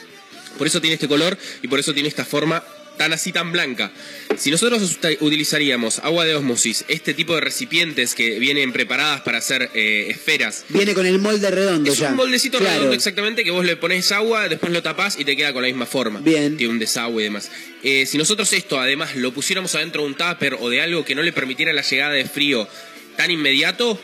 Por eso tiene este color y por eso tiene esta forma tan así tan blanca. Si nosotros utilizaríamos agua de osmosis, este tipo de recipientes que vienen preparadas para hacer eh, esferas, Viene con el molde redondo es ya. un moldecito Claro. redondo exactamente que vos le pones agua, después lo tapás y te queda con la misma forma. Bien. Tiene un desagüe y demás. Eh, si nosotros esto además lo pusiéramos adentro de un tupper o de algo que no le permitiera la llegada de frío tan inmediato,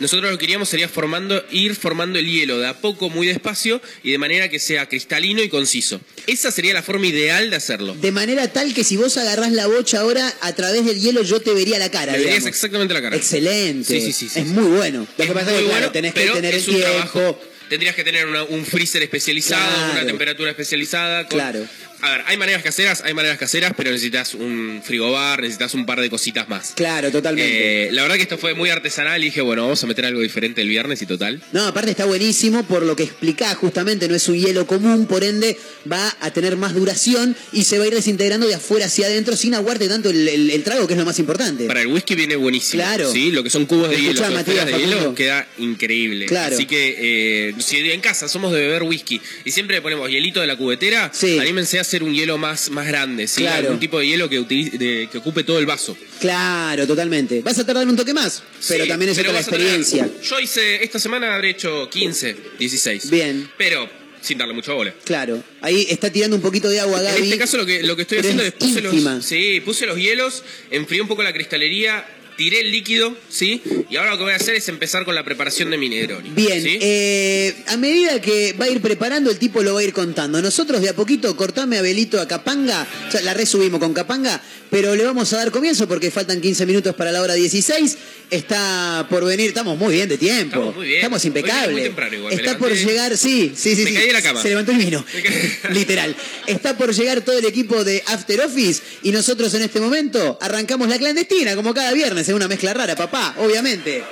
nosotros lo que queríamos sería formando, ir formando el hielo de a poco, muy despacio y de manera que sea cristalino y conciso. Esa sería la forma ideal de hacerlo. De manera tal que si vos agarrás la bocha ahora, a través del hielo yo te vería la cara. Le verías digamos. exactamente la cara. Excelente. Sí, sí, sí, sí. Es muy bueno. Lo que pasa es que, claro, tenés que tener el un tiempo. trabajo. Tendrías que tener una- un freezer especializado, Claro. una temperatura especializada. con- Claro. A ver, hay maneras caseras, hay maneras caseras, pero necesitas un frigobar, necesitas un par de cositas más. Claro, totalmente. Eh, la verdad que esto fue muy artesanal y dije, bueno, vamos a meter algo diferente el viernes y total. No, aparte está buenísimo por lo que explicás justamente, no es un hielo común, por ende va a tener más duración y se va a ir desintegrando de afuera hacia adentro sin aguarte tanto el, el- el trago, que es lo más importante. Para el whisky viene buenísimo. Claro. Sí, lo que son cubos de hielo, Matías, de hielo, queda increíble. Claro. Así que eh, si en casa somos de beber whisky y siempre le ponemos hielito de la cubetera, anímense a hacer un hielo más, más grande, ¿sí? Claro. Algún tipo de hielo que, utilice- de- que ocupe todo el vaso. Claro, totalmente. Vas a tardar un toque más, pero Sí, también es pero otra experiencia. yo hice, esta semana habré hecho 15, 16. Bien. Pero sin darle mucha bola. Claro. Ahí está tirando un poquito de agua, Gaby. En este caso lo que, lo que estoy haciendo es es puse los, sí, puse los hielos, enfrié un poco la cristalería, tiré el líquido, ¿sí? Y ahora lo que voy a hacer es empezar con la preparación de mi Negroni. Bien, ¿sí? eh, a medida que va a ir preparando, el tipo lo va a ir contando. Nosotros de a poquito cortame a Belito a Capanga, o sea, la resubimos con Capanga, pero le vamos a dar comienzo porque faltan 15 minutos para la hora 16. Está por venir, estamos muy bien de tiempo. Estamos muy bien. Estamos impecables. muy temprano igual, me Está por llegar, sí, sí, sí. Me sí. caí de la cama. Se levantó y vino. [LAUGHS] Literal. Está por llegar todo el equipo de After Office y nosotros en este momento arrancamos la clandestina, como cada viernes, en una mezcla rara, papá, obviamente.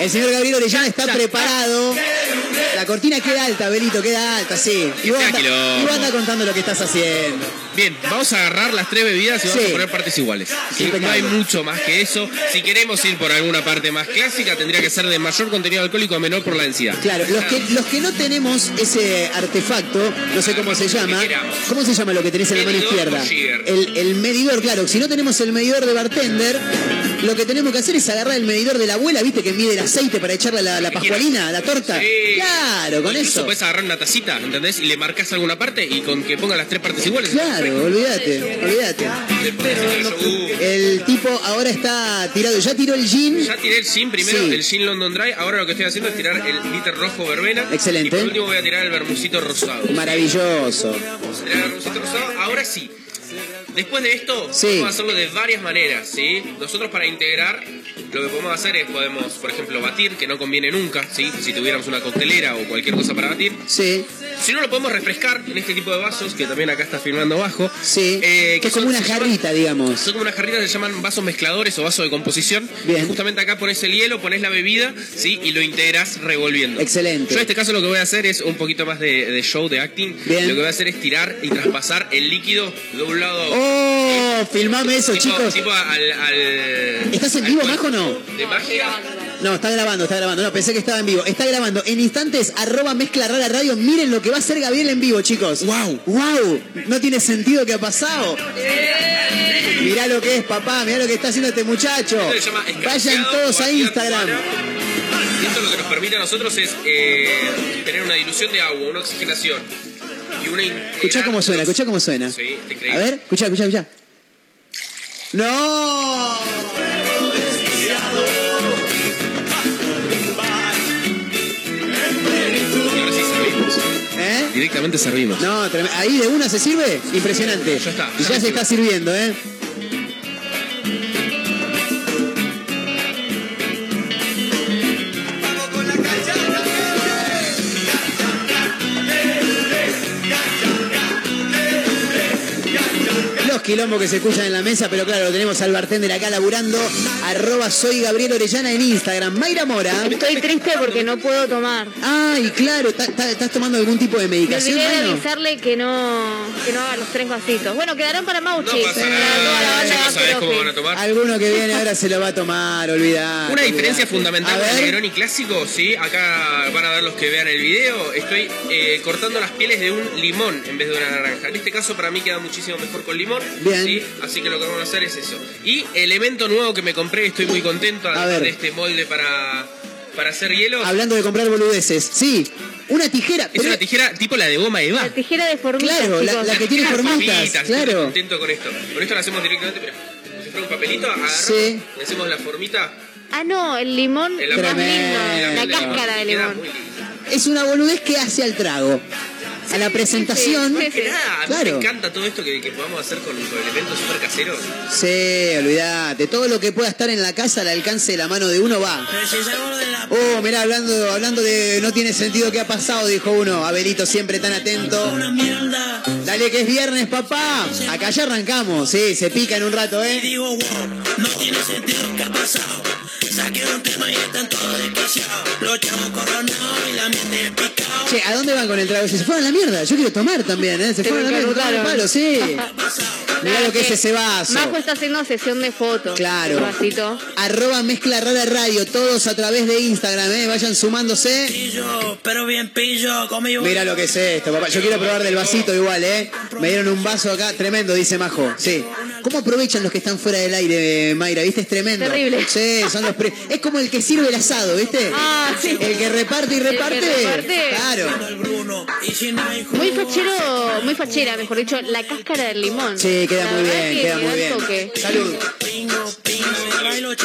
El señor Gabriel Orellana está preparado. La cortina queda alta, Belito, queda alta, sí. Y vos, anda, y vos anda contando lo que estás haciendo. Bien, vamos a agarrar las tres bebidas y vamos Sí. a poner partes iguales. No hay mucho más que eso. Si queremos ir por alguna parte más clásica, tendría que ser de mayor contenido alcohólico, menor por la densidad. Claro, los que, los que no tenemos ese artefacto, no sé cómo se llama. ¿Cómo se llama lo que tenés en la mano Medidor izquierda? jigger. El, el medidor, claro. Si no tenemos el medidor de bartender, lo que tenemos que hacer es agarrar el medidor de la abuela, ¿viste? Que mide el aceite para echarle la, la pascualina, la torta. Sí. Claro, con Incluso eso. puedes agarrar una tacita, ¿entendés? Y le marcas alguna parte y con que ponga las tres partes iguales. Claro, olvídate, olvídate. El tipo ahora está tirado, ya tiró el gin. Ya tiré el gin primero, Sí. el gin London Dry. Ahora lo que estoy haciendo es tirar el liter rojo verbena. Excelente. Y por último voy a tirar el vermucito rosado. Maravilloso. Vamos a tirar el vermucito rosado. Ahora sí. Después de esto, Sí. podemos hacerlo de varias maneras, ¿sí? Nosotros para integrar, lo que podemos hacer es, podemos, por ejemplo, batir, que no conviene nunca, ¿sí? Si tuviéramos una coctelera o cualquier cosa para batir. Sí. Si no, lo podemos refrescar en este tipo de vasos, que también acá está filmando abajo. Sí. Eh, que es como son- una llaman- jarrita, digamos. Son como unas jarritas que se llaman vasos mezcladores o vasos de composición. Bien. Justamente acá pones el hielo, pones la bebida, ¿sí? Y lo integras revolviendo. Excelente. Yo en este caso lo que voy a hacer es un poquito más de, de show, de acting. Bien. Lo que voy a hacer es tirar y traspasar el líquido de un lado. ¡Oh! Filmame eso, tipo, chicos. tipo al, al- ¿Estás en vivo, Majo, o no? De magia. No, está grabando, está grabando. No, pensé que estaba en vivo. Está grabando. En instantes, arroba mezcla rara radio. Miren lo que va a hacer Gabriel en vivo, chicos. ¡Wow! ¡Wow! No tiene sentido que ha pasado. Mirá lo que es, papá. Mirá lo que está haciendo este muchacho. Llama Vayan todos a Instagram. Y esto lo que nos permite a nosotros es eh, tener una dilución de agua, una oxigenación y una Escuchá cómo suena, escuchá cómo suena. Sí, está A increíble. ver, escuchá, escuchá, escuchá. ¡No! Directamente servimos. No, ahí de una se sirve. Impresionante. Ya está, Y ya se está sirviendo, ¿eh? Quilombos que se escuchan en la mesa, pero claro, lo tenemos al bartender acá laburando. Arroba soy Gabriel Orellana en Instagram. Mayra Mora. Estoy triste porque no puedo tomar. Ay, claro, ¿tá- tá- ¿estás tomando algún tipo de Me medicación, olvidé de Mano? avisarle que no, que no haga los tres vasitos. Bueno, quedarán para Mauchi. No pasa para nada. toda la banda Ya no de sabés cómo Rocky. van a tomar. Alguno que viene ahora se lo va a tomar, olvidar. Una diferencia fundamental con el. Negroni clásico, sí, acá van a ver los que vean el video, estoy eh, cortando las pieles de un limón en vez de una naranja. En este caso para mí queda muchísimo mejor con limón, Bien. ¿sí? así que lo que vamos a hacer es eso. Y elemento nuevo que me compré, estoy muy contento, además ver. de este molde para, para hacer hielo. Hablando de comprar boludeces. Sí, una tijera. Es pero- una tijera tipo la de goma Eva. La tijera de formitas, Claro, la- la que tiene [LAUGHS] formitas, Formitas, estoy claro. contento con esto. Con esto lo hacemos directamente, mira, como si fuera un papelito, agarramos, Sí. le hacemos la formita. Ah, no, el limón El más lindo. La cáscara de limón. Es una boludez que hace al trago. A la presentación. sí, sí, Que nada, a mí Claro. me encanta todo esto que, que podamos hacer con, con elementos súper caseros. Sí, olvídate. Todo lo que pueda estar en la casa al alcance de la mano de uno va. Oh, mirá, hablando, hablando de no tiene sentido qué ha pasado, dijo uno. Abelito siempre tan atento. Dale que es viernes, papá. Acá ya arrancamos, sí, se pica en un rato, ¿eh? No tiene sentido que ha pasado. Saqué un tema y están todos desquiciados. Los chavos coronados y la mente picado. Che, ¿a dónde van con el trago? Se fueron a la mierda. Yo quiero tomar también, ¿eh? Se fueron a la mierda. el palo, sí. Mirá lo que es ese vaso. Majo está haciendo sesión de fotos. Claro. Vasito. Arroba mezcla rara radio, todos a través de Instagram, ¿eh? Vayan sumándose. Pillo, pero bien pillo, conmigo. Mira lo que es esto, papá. Yo quiero probar del vasito igual, ¿eh? Me dieron un vaso acá, tremendo, dice Majo. Sí. ¿Cómo aprovechan los que están fuera del aire, Mayra? ¿Viste? Es tremendo. Terrible. Sí, son los [LAUGHS] pre- Es como el que sirve el asado, ¿viste? Ah, sí. El que reparte y reparte. reparte. Claro. Muy fachero, muy fachera, mejor dicho, la cáscara del limón. Sí, queda La muy bien, que queda muy bien. toque. Salud.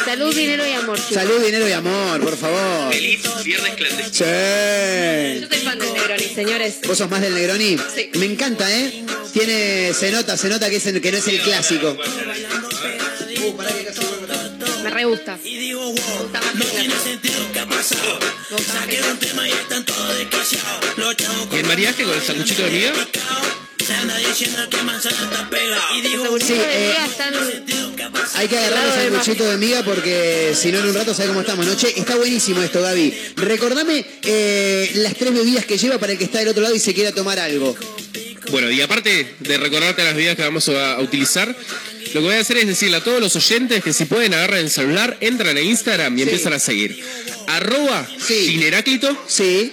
Salud, dinero y amor, chicos. Salud, dinero y amor, por favor. Feliz viernes clandestino. Sí. Yo soy fan del Negroni, señores. ¿Vos sos más del Negroni? Sí. Me encanta, ¿eh? Tiene, se nota, se nota que, es el- que no es el clásico. Me gusta. No tiene sentido que ha pasado. Saqué un tema y están todos desquiciados. Los chavos ¿Y el mariaje con el sanguchito de miga? se anda diciendo que manzana está pegada. Y digo, Los Sí, eh, Hay que agarrar los sanguchitos de miga porque si no en un rato sabe cómo estamos. ¿no? Che, está buenísimo esto, Gaby. Recordame eh, las tres bebidas que lleva para el que está del otro lado y se quiera tomar algo. Bueno, y aparte de recordarte las bebidas que vamos a, a utilizar, lo que voy a hacer es decirle a todos los oyentes que si pueden agarrar el celular, entran a Instagram y empiezan a seguir. Arroba Gineráclito,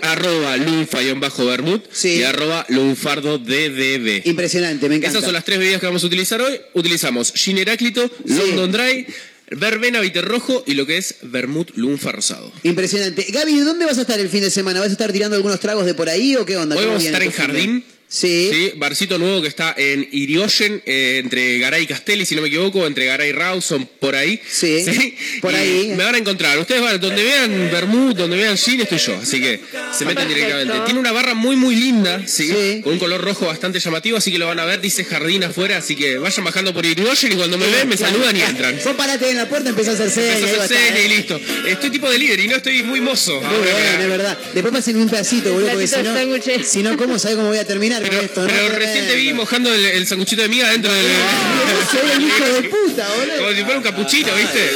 arroba lunfa-bermud y arroba lunfardo ddb. Impresionante, me encanta. Esas son las tres bebidas que vamos a utilizar hoy. Utilizamos Gineráclito, London Dry, Verbena Rojo y lo que es Vermut Lunfa Rosado. Impresionante. Gaby, ¿dónde vas a estar el fin de semana? ¿Vas a estar tirando algunos tragos de por ahí o qué onda? Hoy ¿Cómo vamos a viene estar en Jardín, Sí. Barcito nuevo que está en Irigoyen, eh, entre Garay y Castelli, si no me equivoco, entre Garay y Rawson, por ahí. [LAUGHS] Sí, por Y ahí. Me van a encontrar. Ustedes van, donde vean Bermud, donde vean Gin, estoy yo. Así que se meten Perfecto. directamente. Tiene una barra muy, muy linda, ¿sí? Con un color rojo bastante llamativo, así que lo van a ver. Dice jardín afuera, así que vayan bajando por Irigoyen y cuando me ven me Claro. saludan y entran. Vos parate en la puerta, empezás a hacer señas. Empiezo a hacer señas y listo. Estoy tipo de líder y no estoy muy mozo. Muy bien, es verdad. Después pasen un pedacito, boludo, porque si no, si no, ¿cómo sabés cómo voy a terminar con esto? no? Pero recién te vi mojando el, el sanguchito de miga dentro del. [LAUGHS] Soy el hijo de puta, boludo. Como si fuera un capuchino, ¿viste?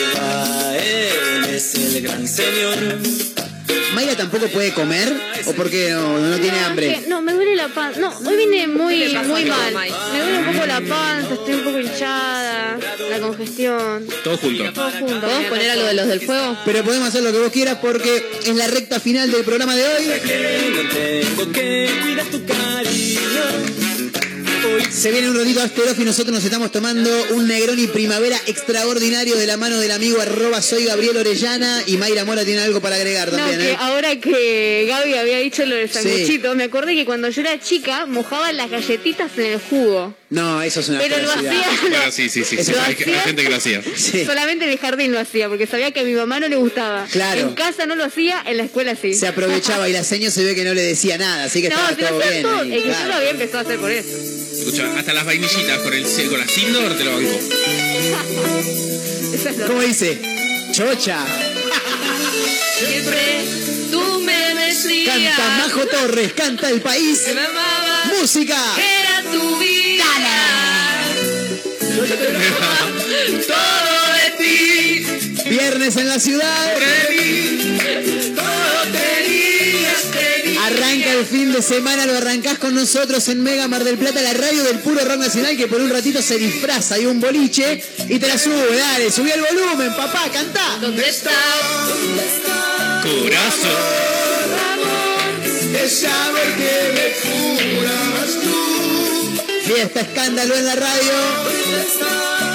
Él es el gran señor. ¿Mayra tampoco puede comer? ¿O porque no, no tiene hambre? Que- No, me duele la panza. No, hoy vine muy, ¿Qué le pasa, muy mal. Me duele un poco la panza, estoy un poco hinchada, la congestión. Todo junto. Todo junto. ¿Podemos poner algo de los del fuego? Pero podemos hacer lo que vos quieras porque es la recta final del programa de hoy. Se viene un rodito Asterof y nosotros nos estamos tomando un Negroni Primavera extraordinario de la mano del amigo arroba soy Gabriel Orellana y Mayra Mora tiene algo para agregar No, también, que ¿eh? ahora que Gaby había dicho lo del Sí. sanguchito, me acordé que cuando yo era chica mojaba las galletitas en el jugo. No, eso es una Pero lo hacía- Bueno, sí, sí, sí. Hay, gente que lo hacía. Sí. Solamente en el jardín lo hacía, porque sabía que a mi mamá no le gustaba. Claro. En casa no lo hacía, en la escuela sí. Se aprovechaba y la seño se ve que no le decía nada, así que No, estaba todo bien. todo. ahí, que yo claro. lo había empezado a hacer por eso. Escucha, hasta las vainillitas con el con la Sindor te lo banco. [LAUGHS] ¿Cómo dice? Chocha. Siempre tú me decías Canta Majo Torres, canta el país. que me amabas, Música. era tu vida. [LAUGHS] Todo de ti. Viernes en la ciudad. Arranca el fin de semana, lo arrancás con nosotros en Mega Mar del Plata, la radio del puro rock nacional que por un ratito se disfraza de un boliche y te la sube, dale, subí el volumen, papá, cantá. ¿Dónde estás? Corazón. Es saber que me jurabas tú. Fiesta, escándalo en la radio.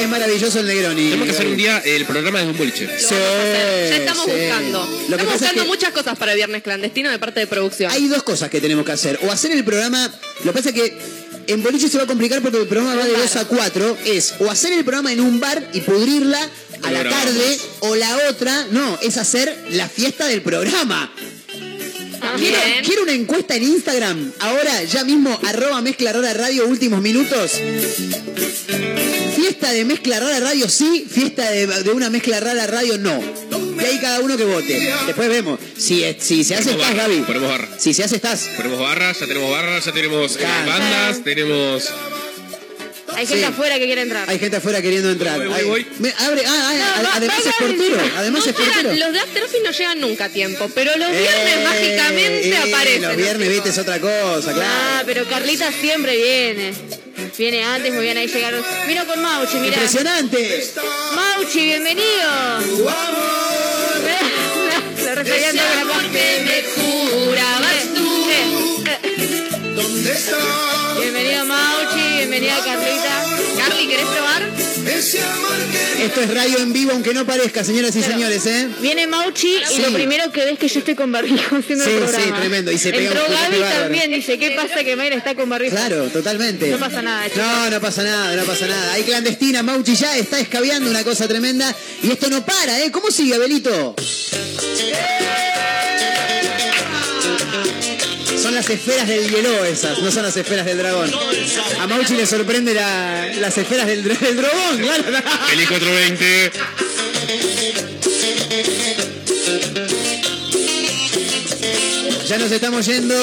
Es maravilloso el Negroni. Tenemos que hacer un día el programa desde un boliche. Sí, Ya estamos sí. buscando. Lo que estamos pasa es buscando que muchas cosas para el viernes clandestino de parte de producción. hay dos cosas que tenemos que hacer. O hacer el programa, lo que pasa es que en boliche se va a complicar porque el programa va de 2 a 4. Es o hacer el programa en un bar y pudrirla a Lo la grabamos. tarde, o la otra, no, es hacer la fiesta del programa. Quiero, quiero una encuesta en Instagram. Ahora, ya mismo, arroba mezcla rara radio, últimos minutos. Fiesta de mezcla rara radio sí, fiesta de, de una mezcla rara radio no. Y ahí cada uno que vote. Después vemos. Si, si se hace estás, barra, Gaby. ponemos barra. Si se hace estás. Ponemos barras, ya tenemos barras, ya tenemos eh, bandas, tenemos. Hay gente Sí. afuera que quiere entrar. Hay gente afuera queriendo entrar. Voy, voy, Ahí- voy. Me- abre, ah, ah, No, a- va- además es portero. Además No es portero. llegan- los de After Office no llegan nunca a tiempo, pero los viernes Eh, mágicamente eh, aparecen. Los viernes, viste, es otra cosa, claro. Ah, pero Carlita siempre viene. Viene antes, muy bien, ahí llegaron. Vino con Mauchi, mirá. Impresionante. Mauchi, bienvenido. [LAUGHS] Lo referían todo con la me tú. ¿Dónde está? Bienvenida Carlita. Carly, ¿querés probar? Esto es radio en vivo, aunque no parezca, señoras y señores, ¿eh? Viene Mauchi Sí. y lo primero que ves que yo estoy con barbijo [LAUGHS] haciendo Sí, el programa. sí, tremendo. Y se pega Entró un Gaby también, dice, ¿qué pasa que Mayra está con barbijo? Claro, totalmente. No pasa nada, chicos. No, no pasa nada, no pasa nada. Hay clandestina, Mauchi ya está escabeando una cosa tremenda. Y esto no para, ¿eh? ¿Cómo sigue, Abelito? Son las esferas del hielo esas, no son las esferas del dragón. A Mauchi le sorprende la- las esferas del, dra- del dragón, claro. Eli 420. Ya nos estamos yendo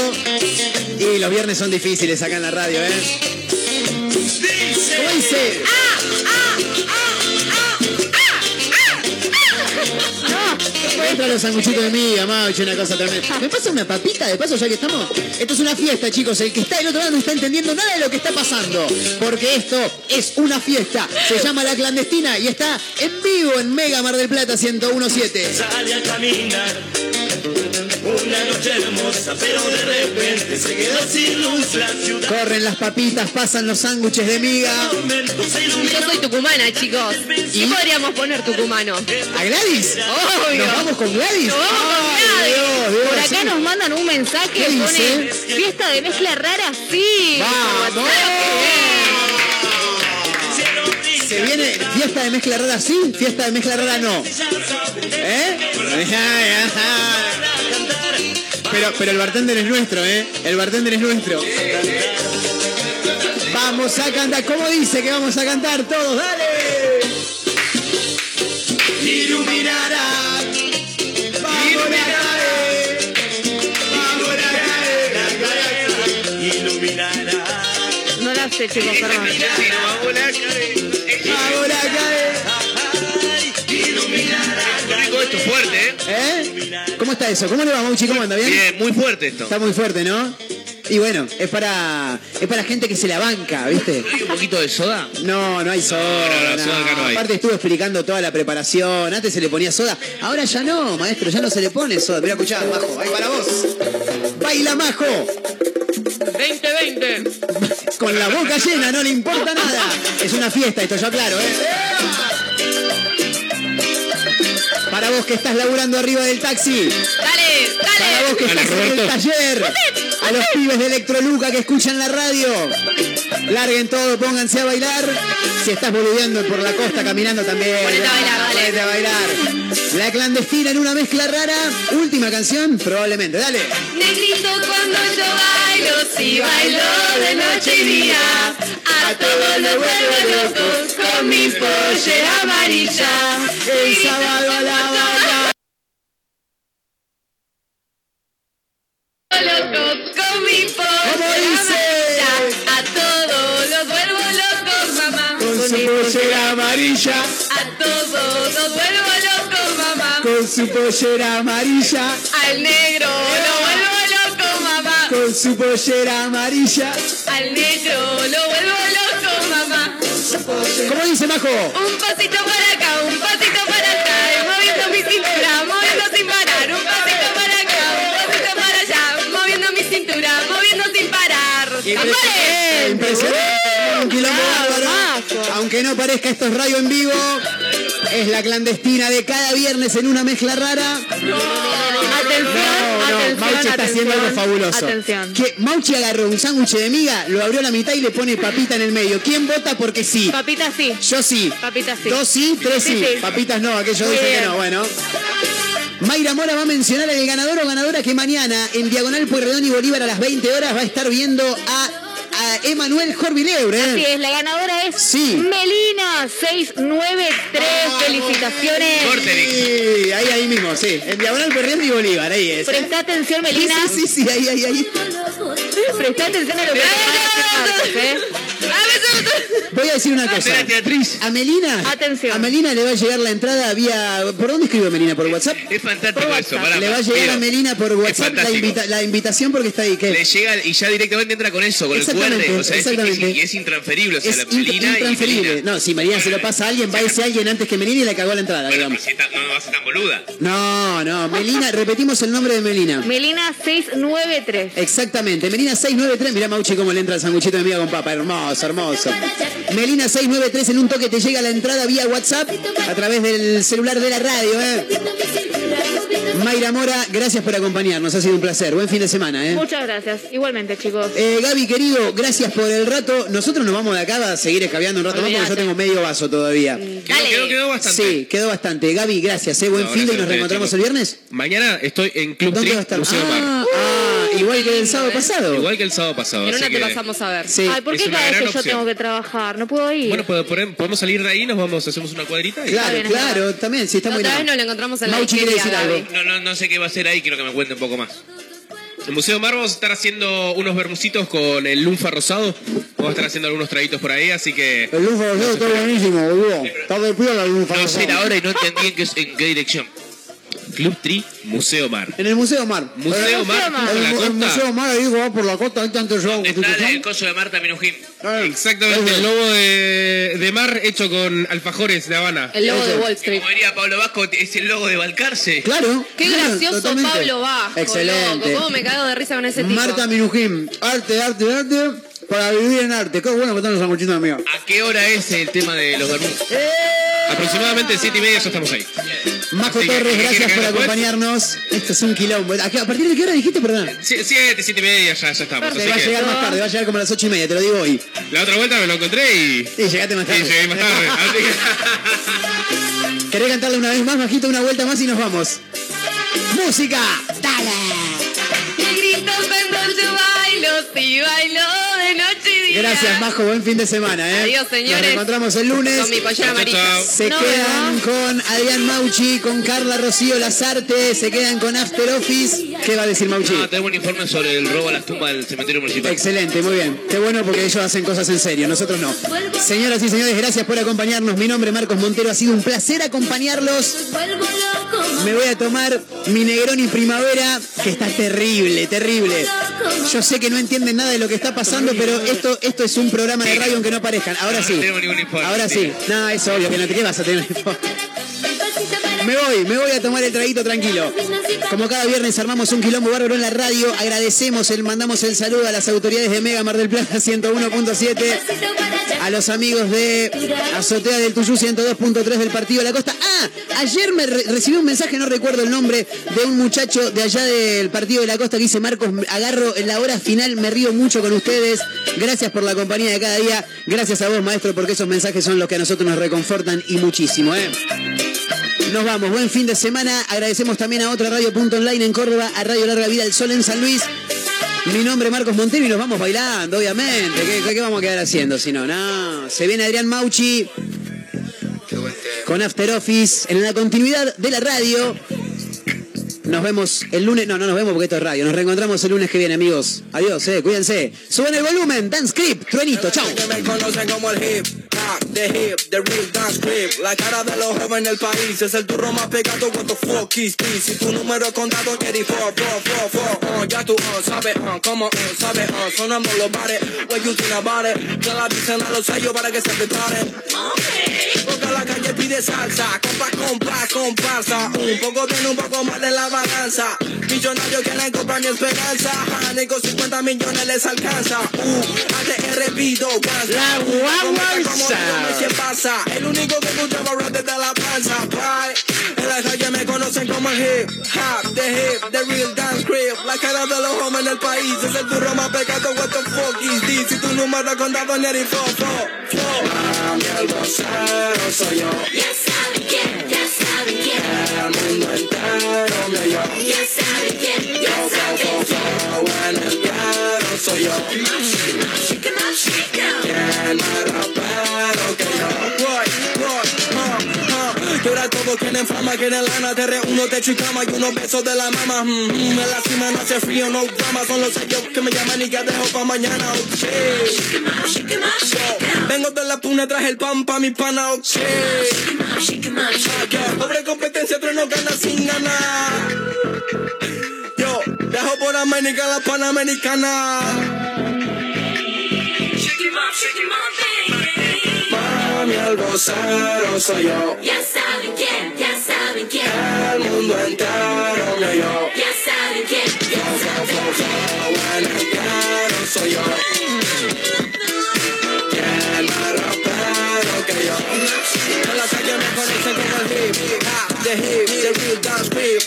y los viernes son difíciles acá en la radio, ¿eh? ¿Cómo dice? Entra los sanguchitos de miga, Mauchi, una cosa tremenda. ¿Me pasa una papita de paso ya que estamos? Esto es una fiesta, chicos. El que está del otro lado no está entendiendo nada de lo que está pasando. Porque esto es una fiesta. Se llama La Clandestina y está en vivo en Mega Mar del Plata 1017. sale a caminar. Una noche hermosa, pero de repente se quedó sin luz la ciudad. Corren las papitas, pasan los sándwiches de miga. Yo soy tucumana, chicos. ¿Y podríamos poner tucumano? ¿A Gladys? Obvio. ¿Nos vamos con Gladys? Ay. Dios, Dios, Por acá sí. nos mandan un mensaje fiesta de mezcla rara, sí. ¡Vamos! Se viene fiesta de mezcla rara sí, fiesta de mezcla rara no. ¿Eh? Pero, pero el bartender es nuestro, ¿eh? El bartender es nuestro. Vamos a cantar, ¿cómo dice que vamos a cantar todos? ¡Dale! Iluminará. Vamos a caer. Vamos a caer. Iluminará. No la sé, chicos, perdón. Vamos a esto, fuerte, ¿eh? ¿Eh? ¿Cómo está eso? ¿Cómo le va, Mauchi? ¿Cómo anda? ¿Bien? Bien, muy fuerte esto. Está muy fuerte, ¿no? Y bueno, es para es para gente que se la banca, ¿viste? ¿Hay un poquito de soda? No, no hay soda. no, no, no. soda acá no hay. Aparte estuve explicando toda la preparación. Antes se le ponía soda. Ahora ya no, maestro, ya no se le pone soda. Mira, escuchá, Majo, ahí para vos. Baila, Majo. 2020. Con la boca llena, no le importa nada. Es una fiesta esto, ya claro, ¿eh? Para vos que estás laburando arriba del taxi. Dale, Para vos que Dale, estás en el taller. A los pibes de Electroluca que escuchan la radio. Larguen todo, pónganse a bailar. Si estás boludeando por la costa caminando también. Ponete a bailar, dale. Ponete a bailar. La clandestina en una mezcla rara. Última canción, probablemente. Dale. Negrito cuando yo bailo, si bailo de noche y día, a todos los vuelvo locos con mi pollera amarilla. El sábado a la banda. Loco con mi pollera amarilla, a todos los vuelvo locos, mamá. Con su pollera amarilla. A todos los vuelvo locos, mamá. Con su pollera amarilla. Al negro lo vuelvo. Con su pollera amarilla. Al negro lo vuelvo loco, mamá. ¿Cómo dice Majo? Un pasito para acá, un pasito para allá, moviendo mi cintura, moviendo sin parar. Un pasito para acá, un pasito para allá, moviendo mi cintura, moviendo sin parar. Impresionante, impresionante. Un quilombo bárbaro. Aunque no parezca, esto es radio en vivo. Es la clandestina de cada viernes en una mezcla rara. Atención, No, atención, Mauchi está haciendo algo fabuloso. Atención. Que Mauchi agarró un sándwich de miga, lo abrió a la mitad y le pone papita en el medio. ¿Quién vota porque sí? Papita sí. Yo sí. Papita sí. Dos sí, tres sí. Sí, sí. Papitas no, aquellos dicen que no. Bueno. Mayra Mora va a mencionar el ganador o ganadora que mañana en Diagonal Pueyrredón y Bolívar a las 20 horas va a estar viendo a, a Emanuel Jorvilebre. Así es, la ganadora es Sí. Melina 693. Felicitaciones. Sí, ahí, ahí mismo, sí. En Diagonal Pueyrredón y Bolívar, ahí es. ¿eh? Presta atención, Melina. Sí, sí, sí, sí, ahí, ahí, ahí. Presta atención a lo que Voy a decir una cosa. A Melina, Atención. a Melina le va a llegar la entrada vía. ¿Por dónde escribe Melina? ¿Por WhatsApp? Es fantástico eso, pará, Le va a llegar a Melina por WhatsApp la, fantástico. invita- la invitación porque está ahí. ¿qué? Le llega y ya directamente entra con eso, con el QR. O sea, es- exactamente. es, y es intransferible. O sea, Es la y intransferible. Melina. No, si Melina se lo pasa a alguien, va ese alguien antes que Melina y le cagó la entrada, Bueno, digamos. pero si está- no, no va a ser tan boluda. No, no, Melina, repetimos el nombre de Melina. Melina 693. Exactamente, Melina 693, mirá Mauchi cómo le entra el sanguchito de miga con papa, hermoso, hermoso. Melina 693 en un toque te llega la entrada vía WhatsApp a través del celular de la radio, ¿eh? Mayra Mora, gracias por acompañarnos, ha sido un placer, buen fin de semana, ¿eh? Muchas gracias. Igualmente, chicos. Eh, Gaby, querido, gracias por el rato. Nosotros nos vamos de acá a seguir escabeando un rato más porque yo tengo medio vaso todavía. Quedó, quedó, quedó bastante. Sí, quedó bastante. Gaby, gracias, ¿eh? Buen No, fin de y nos reencontramos el viernes. Mañana estoy en Club ¿Dónde Trip, va a estar? Museo. Ah, igual que el sábado pasado. Igual que el sábado pasado. Pero así no te que- pasamos a ver. Sí. Ay, ¿por qué una cada vez que yo tengo que trabajar? ¿No puedo ir? Bueno, pod- pod- podemos salir de ahí, nos vamos, hacemos una cuadrita y... Claro, claro, también, La muy otra vez bien. nos lo encontramos en la quiere decir algo. No, no, no sé qué va a hacer ahí, quiero que me cuente un poco más. En el Museo Mar vamos a estar haciendo unos bermucitos con el lunfa rosado. Vamos a estar haciendo algunos traguitos por ahí, así que... El Lufa Rosado está buenísimo, boludo. Está de piola el Lufa No sé Rosado. la hora y no entendí en qué, en qué dirección. Club Tri Museo Mar. En el Museo Mar. Museo Mar, El, el costa. Museo Mar, ahí va por la costa, ahí está antes yo. Está el coso de Marta Minujín. Exactamente, el lobo de, de mar hecho con alfajores de Habana. El logo de Wall Street. Como diría Pablo Vasco, es el logo de Balcarce. Claro. Qué gracioso totalmente. Pablo Bajo. Excelente. loco. ¿Cómo me cago de risa con ese tipo? Marta Minujín, arte, arte, arte, para vivir en arte. Qué bueno que están los sanguchitos mío. ¿A qué hora es el tema de los Bermúdez? Aproximadamente siete y media ya estamos ahí. Majo Así que, Torres, ¿qué gracias quiere por que acompañarnos. Esto es un quilombo. ¿A qué- a partir de qué hora dijiste, perdón? Sie- Siete, siete y media ya, ya estamos. Te así va a que- llegar más tarde, va a llegar como a las ocho y media, te lo digo hoy. La otra vuelta me lo encontré y. Y llegaste más tarde. Y llegué más tarde. Así que. [LAUGHS] ¿Querés cantarle una vez más, Majito, una vuelta más y nos vamos? ¡Música! ¡Dale! Y grito cuando yo bailo, sí bailo de noche y día. Gracias, Majo. Buen fin de semana, ¿eh? Adiós, señores. Nos encontramos el lunes. Con mi pollera amarilla. Se quedan con Adrián Mauchi, con Carla Rocío Lazarte, se quedan con After Office. ¿Qué va a decir Mauchi? No, tenemos un informe sobre el robo a las tumbas del cementerio municipal. Excelente, muy bien. Qué bueno porque ellos hacen cosas en serio, nosotros no. Señoras y señores, gracias por acompañarnos. Mi nombre es Marcos Montero, ha sido un placer acompañarlos. Me voy a tomar mi Negroni Primavera, que está terrible, terrible. Yo sé que no entienden nada de lo que está pasando, pero esto, esto es un programa de radio aunque no parezcan. Ahora sí. no tenemos ningún informe, Ahora sí. No, es obvio que no te ¿qué vas a tener. Me voy, me voy a tomar el traguito tranquilo. Como cada viernes armamos un quilombo bárbaro en la radio, agradecemos, el, mandamos el saludo a las autoridades de Mega Mar del Plata 101.7, a los amigos de Azotea del Tuyú 102.3 del Partido de la Costa. Ah, ayer me re- recibí un mensaje, no recuerdo el nombre, de un muchacho de allá del Partido de la Costa que dice, Marcos, agarro en la hora final, me río mucho con ustedes. Gracias por la compañía de cada día. Gracias a vos, maestro, porque esos mensajes son los que a nosotros nos reconfortan y muchísimo, ¿eh? Nos vamos, buen fin de semana. Agradecemos también a otra radio punto online en Córdoba, a Radio Larga Vida El Sol en San Luis. Mi nombre es Marcos Montero y nos vamos bailando, obviamente. ¿Qué, vamos a quedar haciendo si no? No. Se viene Adrián Mauchi con After Office en la continuidad de la radio. Nos vemos el lunes. No, no nos vemos porque esto es radio. Nos reencontramos el lunes que viene, amigos. Adiós, eh, cuídense. Suban el volumen. Dance Script. Truenito, chao. The hip, the real dance grip. La cara de los jóvenes del país es el turro más pegado. What the fuck is this? Si tu número es contado, Jerry, four, four, four, four. Uh, ya tú uh, sabes, uh, como uh, sabes, uh, sonando los bares. What you think about it? Ya la dicen a los sellos para que se preparen. Porque la calle pide salsa, compa, compa, comparsa. Un poco tiene un poco más de la balanza. Millonarios quieren comprar mi esperanza. Con 50 millones les alcanza. Uh, ATR pido La se pasa. El único que escuchaba rap desde la panza. Bye. En la calle me conocen como hip hop, the hip, the real dance grip. La cara de los hombres en el país es el duro más pecado. What the fuck is this? Si tu número contado ni el fo, fo, fo. Mami, el vocero soy yo. Ya saben quién, ya saben quién. El mundo entero me oyó. Ya saben quién, Yo, fo, en el soy yo. ¿Quién más rapero que yo? What, what, huh, huh. Que ahora todos quieren fama, quieren lana, te reúno, techo y cama y unos besos de la mama. Mm, mm, en la cima no hace frío, no drama, son los sellos que me llaman y que dejo pa' mañana, ok. Yo, Vengo de la puna, traje el pan pa' mi pana, ok. Ah, yeah. Pobre competencia, otro no gana sin ganar. Dejo por América la panamericana. Mami, el vocero soy yo. Ya saben quién, ya saben quién. El mundo entero me oyó. Ya saben quién, Yo, fo, fo, fo, en el diario soy yo.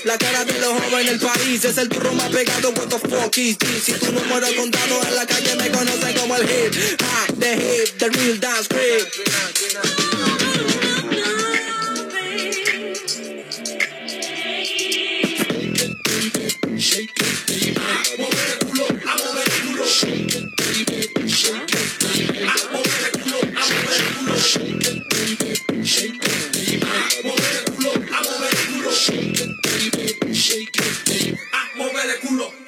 La cara de los jóvenes del país es el turro más pegado, what the fuck is this? Si tu número contado en la calle me conocen como el hip, the hip, the real dance pip. Shake it, baby. Shake it, baby. I'm over the culo. I'm over the culo. Shake it, baby. Shake it. Shake it, baby, shake it, baby. Ah, mueve el culo.